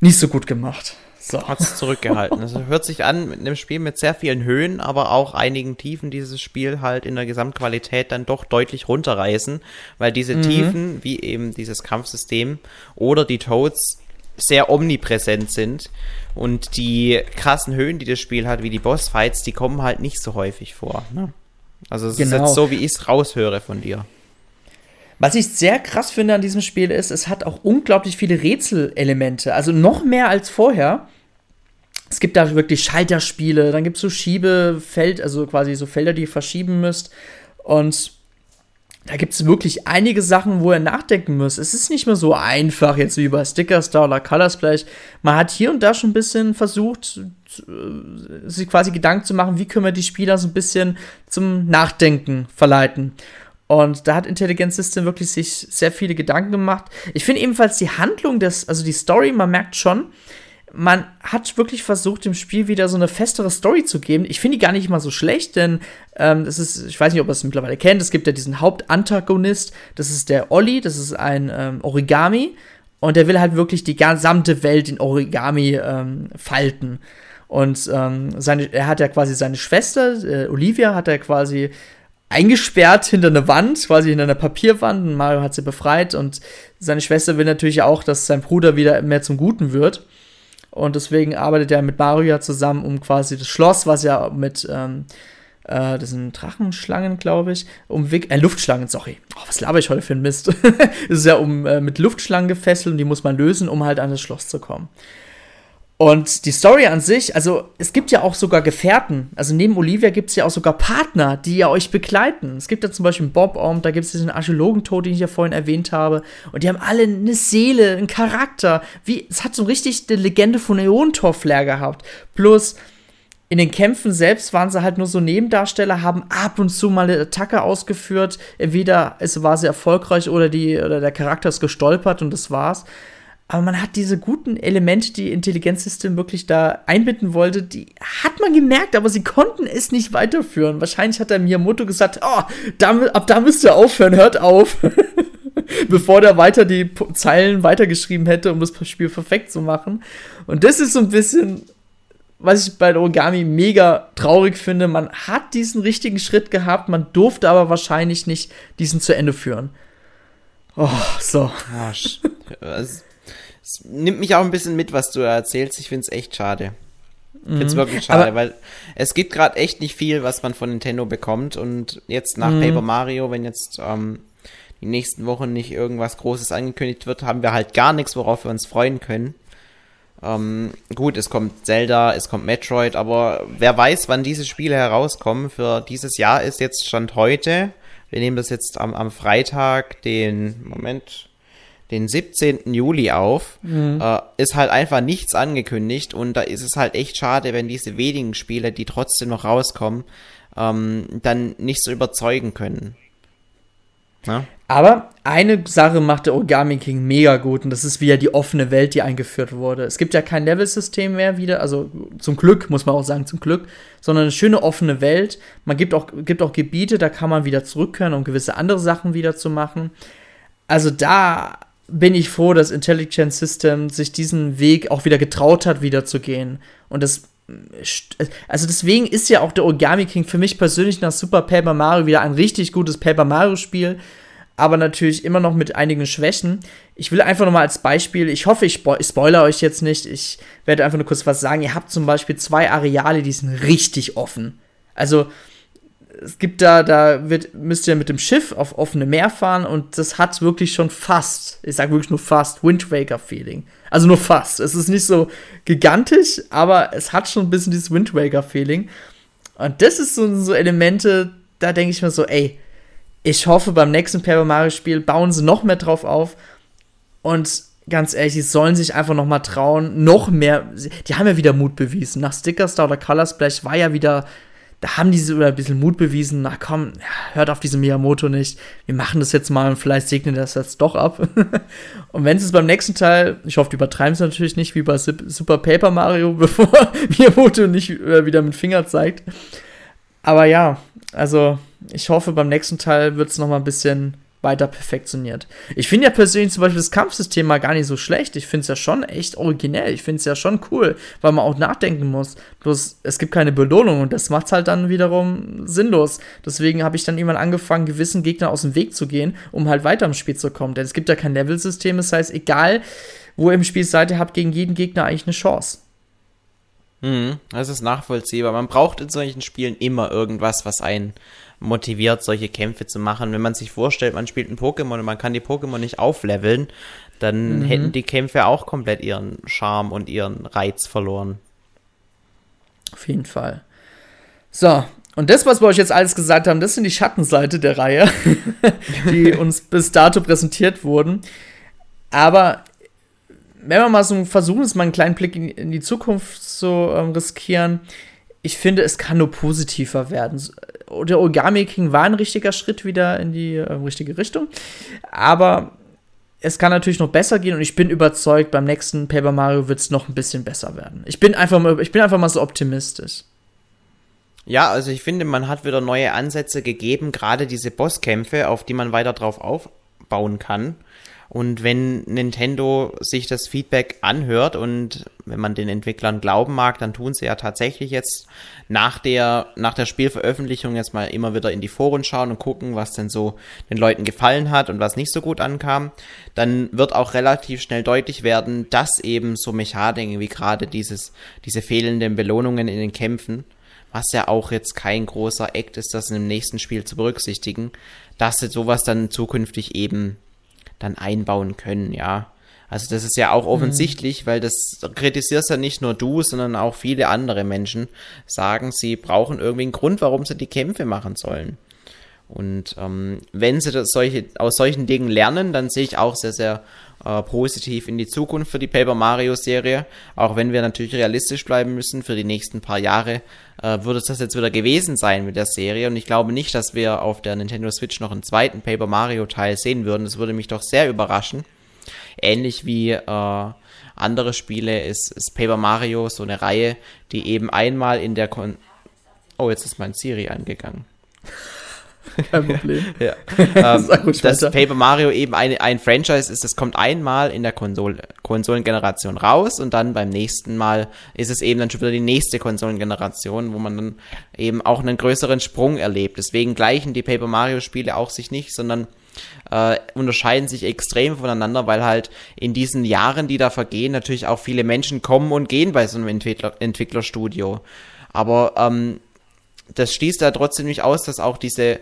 nicht so gut gemacht. So. Hat es zurückgehalten. Es hört sich an mit einem Spiel mit sehr vielen Höhen, aber auch einigen Tiefen dieses Spiel halt in der Gesamtqualität dann doch deutlich runterreißen, weil diese mhm. Tiefen, wie eben dieses Kampfsystem oder die Toads, sehr omnipräsent sind. Und die krassen Höhen, die das Spiel hat, wie die Bossfights, die kommen halt nicht so häufig vor. Ne? Also es genau. ist jetzt genau. so, wie ich es raushöre von dir. Was ich sehr krass finde an diesem Spiel ist, es hat auch unglaublich viele Rätselelemente. Also noch mehr als vorher. Es gibt da wirklich Schalterspiele, dann gibt es so Schiebefeld, also quasi so Felder, die ihr verschieben müsst. Und da gibt es wirklich einige Sachen, wo ihr nachdenken müsst. Es ist nicht mehr so einfach jetzt wie bei Sticker Star oder Color Splash. Man hat hier und da schon ein bisschen versucht, sich quasi Gedanken zu machen, wie können wir die Spieler so ein bisschen zum Nachdenken verleiten. Und da hat Intelligent System wirklich sich sehr viele Gedanken gemacht. Ich finde ebenfalls die Handlung des, also die Story, man merkt schon, man hat wirklich versucht, dem Spiel wieder so eine festere Story zu geben. Ich finde die gar nicht mal so schlecht, denn ähm, das ist, ich weiß nicht, ob ihr es mittlerweile kennt, es gibt ja diesen Hauptantagonist, das ist der Olli, das ist ein ähm, Origami und der will halt wirklich die gesamte Welt in Origami ähm, falten. Und ähm, seine, er hat ja quasi seine Schwester, äh, Olivia, hat er quasi eingesperrt hinter einer Wand, quasi hinter einer Papierwand. Und Mario hat sie befreit und seine Schwester will natürlich auch, dass sein Bruder wieder mehr zum Guten wird. Und deswegen arbeitet er mit Mario ja zusammen, um quasi das Schloss, was ja mit, ähm, äh, das sind Drachenschlangen, glaube ich, um äh, Luftschlangen, sorry. Oh, was laber ich heute für ein Mist? Es ist ja um, äh, mit Luftschlangen gefesselt und die muss man lösen, um halt an das Schloss zu kommen. Und die Story an sich, also es gibt ja auch sogar Gefährten. Also neben Olivia gibt es ja auch sogar Partner, die ja euch begleiten. Es gibt ja zum Beispiel Bob Orm, da gibt es diesen Archäologentod, den ich ja vorhin erwähnt habe. Und die haben alle eine Seele, einen Charakter. Wie, es hat so richtig eine Legende von Äontor-Flair gehabt. Plus, in den Kämpfen selbst waren sie halt nur so Nebendarsteller, haben ab und zu mal eine Attacke ausgeführt. Entweder es war sie erfolgreich oder, die, oder der Charakter ist gestolpert und das war's. Aber man hat diese guten Elemente, die Intelligenzsystem wirklich da einbinden wollte, die hat man gemerkt, aber sie konnten es nicht weiterführen. Wahrscheinlich hat der Miyamoto gesagt, oh, da, ab da müsst ihr aufhören, hört auf. Bevor der weiter die Zeilen weitergeschrieben hätte, um das Spiel perfekt zu machen. Und das ist so ein bisschen, was ich bei Origami mega traurig finde. Man hat diesen richtigen Schritt gehabt, man durfte aber wahrscheinlich nicht diesen zu Ende führen. Oh, so. Arsch. Es nimmt mich auch ein bisschen mit, was du erzählst. Ich finde es echt schade. Ich finde es mhm. wirklich schade, Aber weil es gibt gerade echt nicht viel, was man von Nintendo bekommt. Und jetzt nach mhm. Paper Mario, wenn jetzt ähm, die nächsten Wochen nicht irgendwas Großes angekündigt wird, haben wir halt gar nichts, worauf wir uns freuen können. Ähm, gut, es kommt Zelda, es kommt Metroid, aber wer weiß, wann diese Spiele herauskommen. Für dieses Jahr ist jetzt Stand heute. Wir nehmen das jetzt am, am Freitag, den Moment, den 17. Juli auf. Mhm. Äh, ist halt einfach nichts angekündigt und da ist es halt echt schade, wenn diese wenigen Spiele, die trotzdem noch rauskommen, ähm, dann nicht so überzeugen können. Ja? Aber eine Sache macht der Origami King mega gut und das ist wieder die offene Welt, die eingeführt wurde. Es gibt ja kein Level-System mehr wieder, also zum Glück, muss man auch sagen, zum Glück, sondern eine schöne offene Welt. Man gibt auch, gibt auch Gebiete, da kann man wieder zurückkehren, um gewisse andere Sachen wieder zu machen. Also da bin ich froh, dass Intelligent System sich diesen Weg auch wieder getraut hat, wieder zu gehen. Und das also deswegen ist ja auch der Origami King für mich persönlich nach Super Paper Mario wieder ein richtig gutes Paper Mario Spiel, aber natürlich immer noch mit einigen Schwächen. Ich will einfach noch mal als Beispiel, ich hoffe, ich, spo ich spoilere euch jetzt nicht, ich werde einfach nur kurz was sagen. Ihr habt zum Beispiel zwei Areale, die sind richtig offen. Also es gibt da, da wird, müsst ihr mit dem Schiff auf offene Meer fahren und das hat wirklich schon fast, ich sage wirklich nur fast, Wind Waker Feeling. Also nur fast. Es ist nicht so gigantisch, aber es hat schon ein bisschen dieses Wind Waker Feeling. Und das ist so, so Elemente, da denke ich mir so, ey, ich hoffe, beim nächsten Paper Mario Spiel bauen sie noch mehr drauf auf und ganz ehrlich, sie sollen sich einfach noch mal trauen, noch mehr. Die haben ja wieder Mut bewiesen. Nach Sticker Star oder Color Splash war ja wieder da haben die so ein bisschen Mut bewiesen, na komm, hört auf diese Miyamoto nicht, wir machen das jetzt mal und vielleicht segnen das jetzt doch ab. und wenn es beim nächsten Teil, ich hoffe, die übertreiben es natürlich nicht, wie bei Super Paper Mario, bevor Miyamoto nicht äh, wieder mit Finger zeigt. Aber ja, also ich hoffe, beim nächsten Teil wird es noch mal ein bisschen weiter perfektioniert. Ich finde ja persönlich zum Beispiel das Kampfsystem mal gar nicht so schlecht. Ich finde es ja schon echt originell. Ich finde es ja schon cool, weil man auch nachdenken muss. Bloß es gibt keine Belohnung und das macht es halt dann wiederum sinnlos. Deswegen habe ich dann irgendwann angefangen, gewissen Gegnern aus dem Weg zu gehen, um halt weiter im Spiel zu kommen. Denn es gibt ja kein Level-System. Das heißt, egal wo ihr im Spiel seid, ihr habt gegen jeden Gegner eigentlich eine Chance. Mhm, das ist nachvollziehbar. Man braucht in solchen Spielen immer irgendwas, was einen motiviert, solche Kämpfe zu machen. Wenn man sich vorstellt, man spielt ein Pokémon und man kann die Pokémon nicht aufleveln, dann mhm. hätten die Kämpfe auch komplett ihren Charme und ihren Reiz verloren. Auf jeden Fall. So, und das, was wir euch jetzt alles gesagt haben, das sind die Schattenseite der Reihe, die uns bis dato präsentiert wurden. Aber wenn wir mal so versuchen, es mal einen kleinen Blick in, die Zukunft zu ähm, riskieren, ich finde, es kann nur positiver werden. Der Origami King war ein richtiger Schritt wieder in die äh, richtige Richtung. Aber es kann natürlich noch besser gehen und ich bin überzeugt, beim nächsten Paper Mario wird es noch ein bisschen besser werden. Ich bin, einfach ich bin einfach mal so optimistisch. Ja, also ich finde, man hat wieder neue Ansätze gegeben, gerade diese Bosskämpfe, auf die man weiter drauf aufbauen kann. Und wenn Nintendo sich das Feedback anhört und wenn man den Entwicklern glauben mag, dann tun sie ja tatsächlich jetzt nach der, nach der Spielveröffentlichung jetzt mal immer wieder in die Foren schauen und gucken, was denn so den Leuten gefallen hat und was nicht so gut ankam. Dann wird auch relativ schnell deutlich werden, dass eben so Mechaniken wie gerade dieses, diese fehlenden Belohnungen in den Kämpfen, was ja auch jetzt kein großer Act ist, das im nächsten Spiel zu berücksichtigen, dass sowas dann zukünftig eben dann einbauen können, ja. Also das ist ja auch mhm. offensichtlich, mhm. weil das kritisierst ja nicht nur du, sondern auch viele andere Menschen sagen, sie brauchen irgendwie einen Grund, warum sie die Kämpfe machen sollen. Und ähm, wenn sie das solche, aus solchen Dingen lernen, dann sehe ich auch sehr, sehr äh, positiv in die Zukunft für die Paper Mario Serie. Auch wenn wir natürlich realistisch bleiben müssen, für die nächsten paar Jahre äh, würde es das jetzt wieder gewesen sein mit der Serie. Und ich glaube nicht, dass wir auf der Nintendo Switch noch einen zweiten Paper Mario Teil sehen würden. Das würde mich doch sehr überraschen. Ähnlich wie äh, andere Spiele ist, ist Paper Mario so eine Reihe, die eben einmal in der Kon Oh, jetzt ist mein Siri angegangen. Kein Problem. ja. ähm, dass Paper Mario eben ein, ein Franchise ist, das kommt einmal in der Konsol Konsolengeneration raus und dann beim nächsten Mal ist es eben dann schon wieder die nächste Konsolengeneration, wo man dann eben auch einen größeren Sprung erlebt. Deswegen gleichen die Paper Mario Spiele auch sich nicht, sondern äh, unterscheiden sich extrem voneinander, weil halt in diesen Jahren, die da vergehen, natürlich auch viele Menschen kommen und gehen bei so einem Entwickler Entwicklerstudio. Aber ähm, das schließt ja trotzdem nicht aus, dass auch diese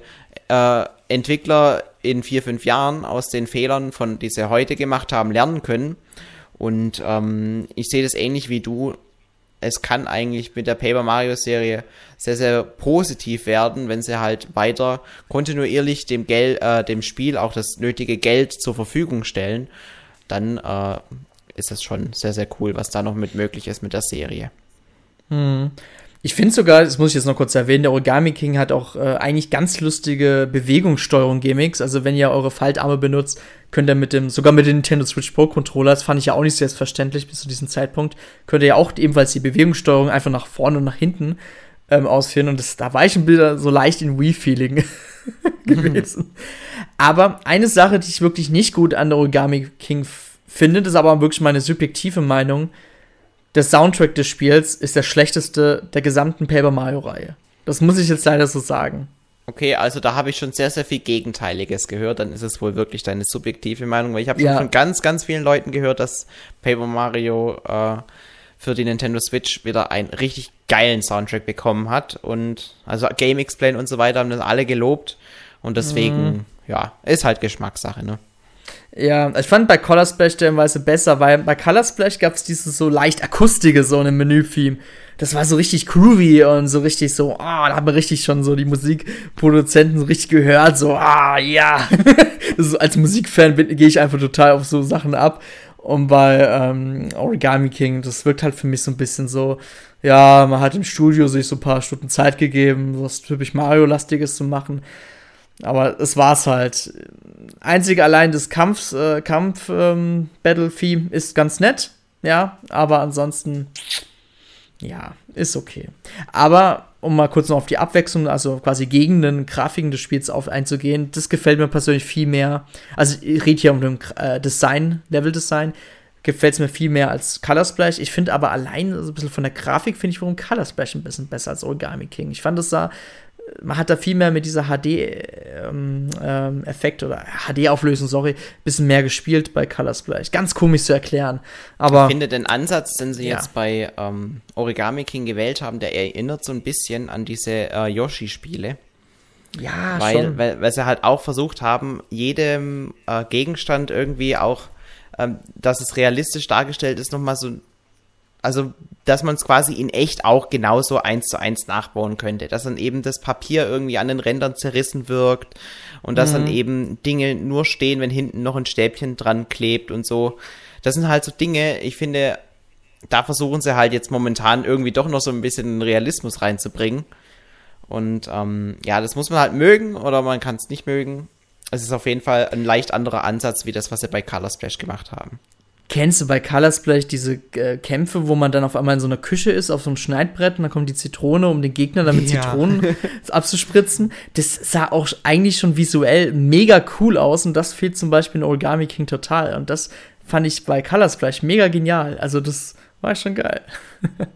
äh, Entwickler in vier, fünf Jahren aus den Fehlern, von die sie heute gemacht haben, lernen können. Und ähm, ich sehe das ähnlich wie du. Es kann eigentlich mit der Paper Mario Serie sehr, sehr positiv werden, wenn sie halt weiter kontinuierlich dem Geld, äh, dem Spiel auch das nötige Geld zur Verfügung stellen. Dann äh, ist das schon sehr, sehr cool, was da noch mit möglich ist mit der Serie. Hm. Ich finde sogar, das muss ich jetzt noch kurz erwähnen, der Origami King hat auch äh, eigentlich ganz lustige Bewegungssteuerung-Gimmicks. Also wenn ihr eure Faltarme benutzt, könnt ihr mit dem, sogar mit dem Nintendo Switch Pro Controller, das fand ich ja auch nicht selbstverständlich bis zu diesem Zeitpunkt, könnt ihr ja auch ebenfalls die Bewegungssteuerung einfach nach vorne und nach hinten ähm, ausführen. Und das, da war ich ein bisschen so leicht in Wii-Feeling gewesen. Aber eine Sache, die ich wirklich nicht gut an der Origami King finde, das ist aber wirklich meine subjektive Meinung, der Soundtrack des Spiels ist der schlechteste der gesamten Paper Mario-Reihe. Das muss ich jetzt leider so sagen. Okay, also da habe ich schon sehr, sehr viel Gegenteiliges gehört. Dann ist es wohl wirklich deine subjektive Meinung, weil ich habe schon ja. von ganz, ganz vielen Leuten gehört, dass Paper Mario äh, für die Nintendo Switch wieder einen richtig geilen Soundtrack bekommen hat. Und also Game Explain und so weiter haben das alle gelobt. Und deswegen, mhm. ja, ist halt Geschmackssache, ne? Ja, ich fand bei Color Splash stellenweise besser, weil bei Color Splash gab es dieses so leicht akustische so eine Menü-Theme. Das war so richtig groovy und so richtig so, ah, oh, da hat man richtig schon so die Musikproduzenten so richtig gehört, so, ah, ja. so, als Musikfan gehe ich einfach total auf so Sachen ab. Und bei ähm, Origami King, das wirkt halt für mich so ein bisschen so, ja, man hat im Studio sich so ein paar Stunden Zeit gegeben, was typisch Mario-lastiges zu machen. Aber es war's halt. Einzig allein das Kampf, äh, Kampf ähm, Battle-Theme ist ganz nett, ja, aber ansonsten, ja, ist okay. Aber um mal kurz noch auf die Abwechslung, also quasi gegen den Grafiken des Spiels auf einzugehen, das gefällt mir persönlich viel mehr. Also ich rede hier um den äh, Design, Level-Design, gefällt es mir viel mehr als Color Splash. Ich finde aber allein, also ein bisschen von der Grafik, finde ich warum Color Splash ein bisschen besser als Origami King. Ich fand, das sah man hat da viel mehr mit dieser HD-Effekt ähm, ähm, oder HD-Auflösung, sorry, bisschen mehr gespielt bei Color Splash. Ganz komisch zu erklären. Aber ich finde den Ansatz, den sie ja. jetzt bei ähm, Origami King gewählt haben, der erinnert so ein bisschen an diese äh, Yoshi-Spiele. Ja, weil, schon. Weil, weil sie halt auch versucht haben, jedem äh, Gegenstand irgendwie auch, ähm, dass es realistisch dargestellt ist, nochmal so also dass man es quasi in echt auch genauso eins zu eins nachbauen könnte. Dass dann eben das Papier irgendwie an den Rändern zerrissen wirkt und dass mhm. dann eben Dinge nur stehen, wenn hinten noch ein Stäbchen dran klebt und so. Das sind halt so Dinge, ich finde, da versuchen sie halt jetzt momentan irgendwie doch noch so ein bisschen Realismus reinzubringen. Und ähm, ja, das muss man halt mögen oder man kann es nicht mögen. Es ist auf jeden Fall ein leicht anderer Ansatz, wie das, was sie bei Color Splash gemacht haben. Kennst du bei Colors vielleicht diese äh, Kämpfe, wo man dann auf einmal in so einer Küche ist, auf so einem Schneidbrett und dann kommt die Zitrone, um den Gegner damit ja. Zitronen abzuspritzen? Das sah auch eigentlich schon visuell mega cool aus und das fehlt zum Beispiel in Origami King total. Und das fand ich bei Colors vielleicht mega genial. Also das war schon geil.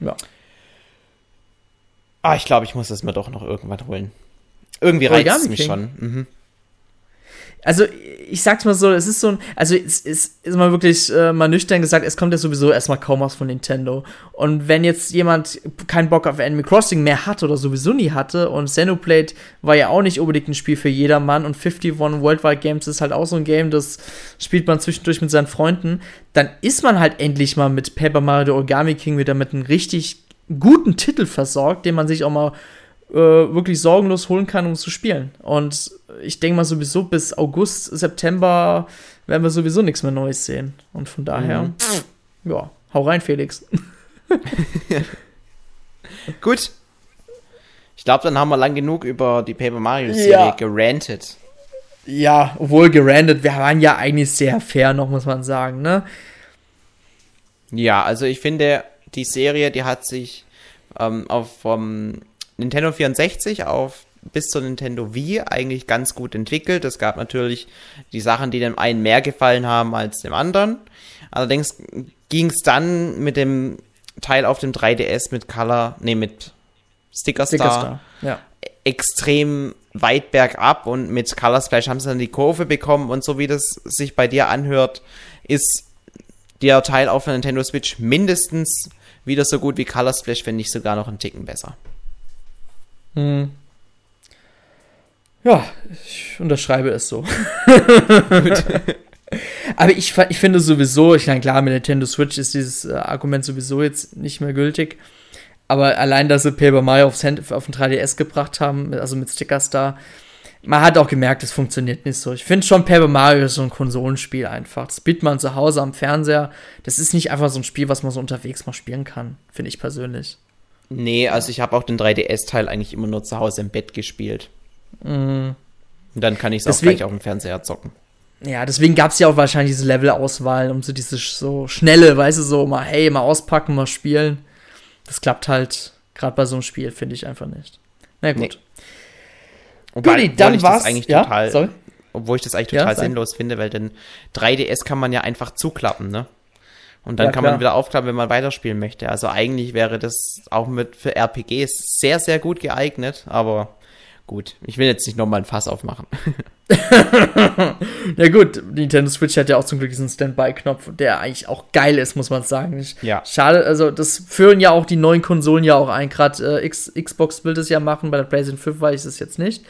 ja. Ah, ich glaube, ich muss das mir doch noch irgendwann holen. Irgendwie reizt es mich schon. Mhm also ich sag's mal so, es ist so ein, also es, es ist mal wirklich äh, mal nüchtern gesagt, es kommt ja sowieso erstmal kaum was von Nintendo. Und wenn jetzt jemand keinen Bock auf Animal Crossing mehr hat oder sowieso nie hatte und Xenoblade war ja auch nicht unbedingt ein Spiel für jedermann und 51 Worldwide Games ist halt auch so ein Game, das spielt man zwischendurch mit seinen Freunden, dann ist man halt endlich mal mit Paper Mario Origami King wieder mit einem richtig guten Titel versorgt, den man sich auch mal äh, wirklich sorgenlos holen kann, um zu spielen. Und ich denke mal sowieso bis August, September werden wir sowieso nichts mehr Neues sehen. Und von daher, mhm. ja, hau rein, Felix. Gut. Ich glaube, dann haben wir lang genug über die Paper Mario-Serie ja. gerantet. Ja, obwohl gerantet, wir waren ja eigentlich sehr fair noch, muss man sagen, ne? Ja, also ich finde, die Serie, die hat sich ähm, auf vom Nintendo 64 auf bis zur Nintendo Wii eigentlich ganz gut entwickelt. Es gab natürlich die Sachen, die dem einen mehr gefallen haben als dem anderen. Allerdings ging es dann mit dem Teil auf dem 3DS mit Color, nee, mit Sticker Star, Sticker Star ja. extrem weit bergab und mit Color Splash haben sie dann die Kurve bekommen und so wie das sich bei dir anhört, ist der Teil auf der Nintendo Switch mindestens wieder so gut wie Color Splash, wenn nicht sogar noch einen Ticken besser. Hm. Ja, ich unterschreibe es so. Aber ich, ich finde sowieso, ich meine, klar, mit Nintendo Switch ist dieses äh, Argument sowieso jetzt nicht mehr gültig. Aber allein, dass sie Paper Mario aufs Hand, auf den 3DS gebracht haben, also mit Stickers da, man hat auch gemerkt, es funktioniert nicht so. Ich finde schon, Paper Mario ist so ein Konsolenspiel einfach. Das spielt man zu Hause am Fernseher. Das ist nicht einfach so ein Spiel, was man so unterwegs mal spielen kann, finde ich persönlich. Nee, also ich habe auch den 3DS-Teil eigentlich immer nur zu Hause im Bett gespielt. Mhm. Und dann kann ich es auch gleich auf dem Fernseher zocken. Ja, deswegen gab es ja auch wahrscheinlich diese Level-Auswahl, um so diese so schnelle, weißt du, so mal, hey, mal auspacken, mal spielen. Das klappt halt gerade bei so einem Spiel, finde ich einfach nicht. Na gut. Nee. Wobei, Guti, dann war's. eigentlich ja? total, Sorry? obwohl ich das eigentlich total ja, sinnlos finde, weil den 3DS kann man ja einfach zuklappen, ne? Und dann ja, kann klar. man wieder aufklappen, wenn man weiterspielen möchte. Also eigentlich wäre das auch mit für RPGs sehr, sehr gut geeignet, aber gut, ich will jetzt nicht nochmal ein Fass aufmachen. ja gut, Nintendo Switch hat ja auch zum Glück diesen Standby-Knopf, der eigentlich auch geil ist, muss man sagen. Ich, ja. Schade, also das führen ja auch die neuen Konsolen ja auch ein. Gerade äh, Xbox will das ja machen, bei der PlayStation 5 weiß ich es jetzt nicht.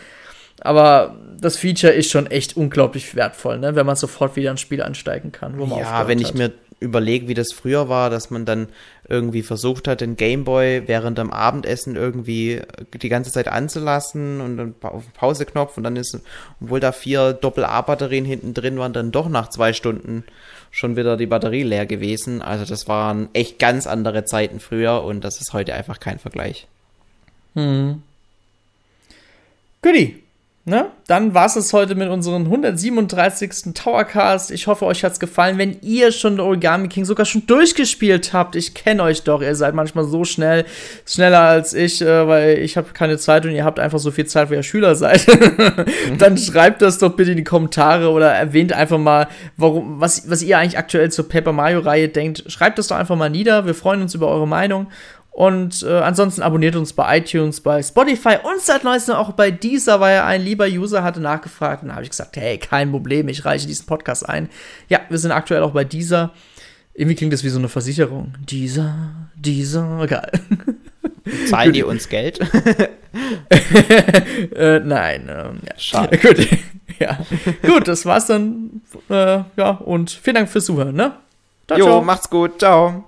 Aber das Feature ist schon echt unglaublich wertvoll, ne? wenn man sofort wieder ins Spiel einsteigen kann. ja, wenn ich hat. mir überlege, wie das früher war, dass man dann irgendwie versucht hat, den Gameboy während dem Abendessen irgendwie die ganze Zeit anzulassen und dann auf den Pauseknopf und dann ist, obwohl da vier Doppel-A-Batterien hinten drin waren, dann doch nach zwei Stunden schon wieder die Batterie leer gewesen. Also das waren echt ganz andere Zeiten früher und das ist heute einfach kein Vergleich. Hm. Goodie. Ne? Dann war es heute mit unserem 137. Towercast. Ich hoffe, euch hat es gefallen. Wenn ihr schon Origami King sogar schon durchgespielt habt, ich kenne euch doch, ihr seid manchmal so schnell, schneller als ich, äh, weil ich habe keine Zeit und ihr habt einfach so viel Zeit, weil ihr Schüler seid. Dann schreibt das doch bitte in die Kommentare oder erwähnt einfach mal, warum, was, was ihr eigentlich aktuell zur Paper Mario-Reihe denkt. Schreibt das doch einfach mal nieder. Wir freuen uns über eure Meinung. Und äh, ansonsten abonniert uns bei iTunes, bei Spotify und seit neuestem auch bei dieser, weil ein lieber User hatte nachgefragt. Und da habe ich gesagt, hey, kein Problem, ich reiche diesen Podcast ein. Ja, wir sind aktuell auch bei dieser. Irgendwie klingt das wie so eine Versicherung. Dieser, dieser, geil. Zahlen die uns Geld? äh, nein, ähm, ja. Schade. Gut. ja. Gut, das war's dann. Äh, ja, und vielen Dank fürs Zuhören, ne? Ciao, jo, ciao. macht's gut. Ciao.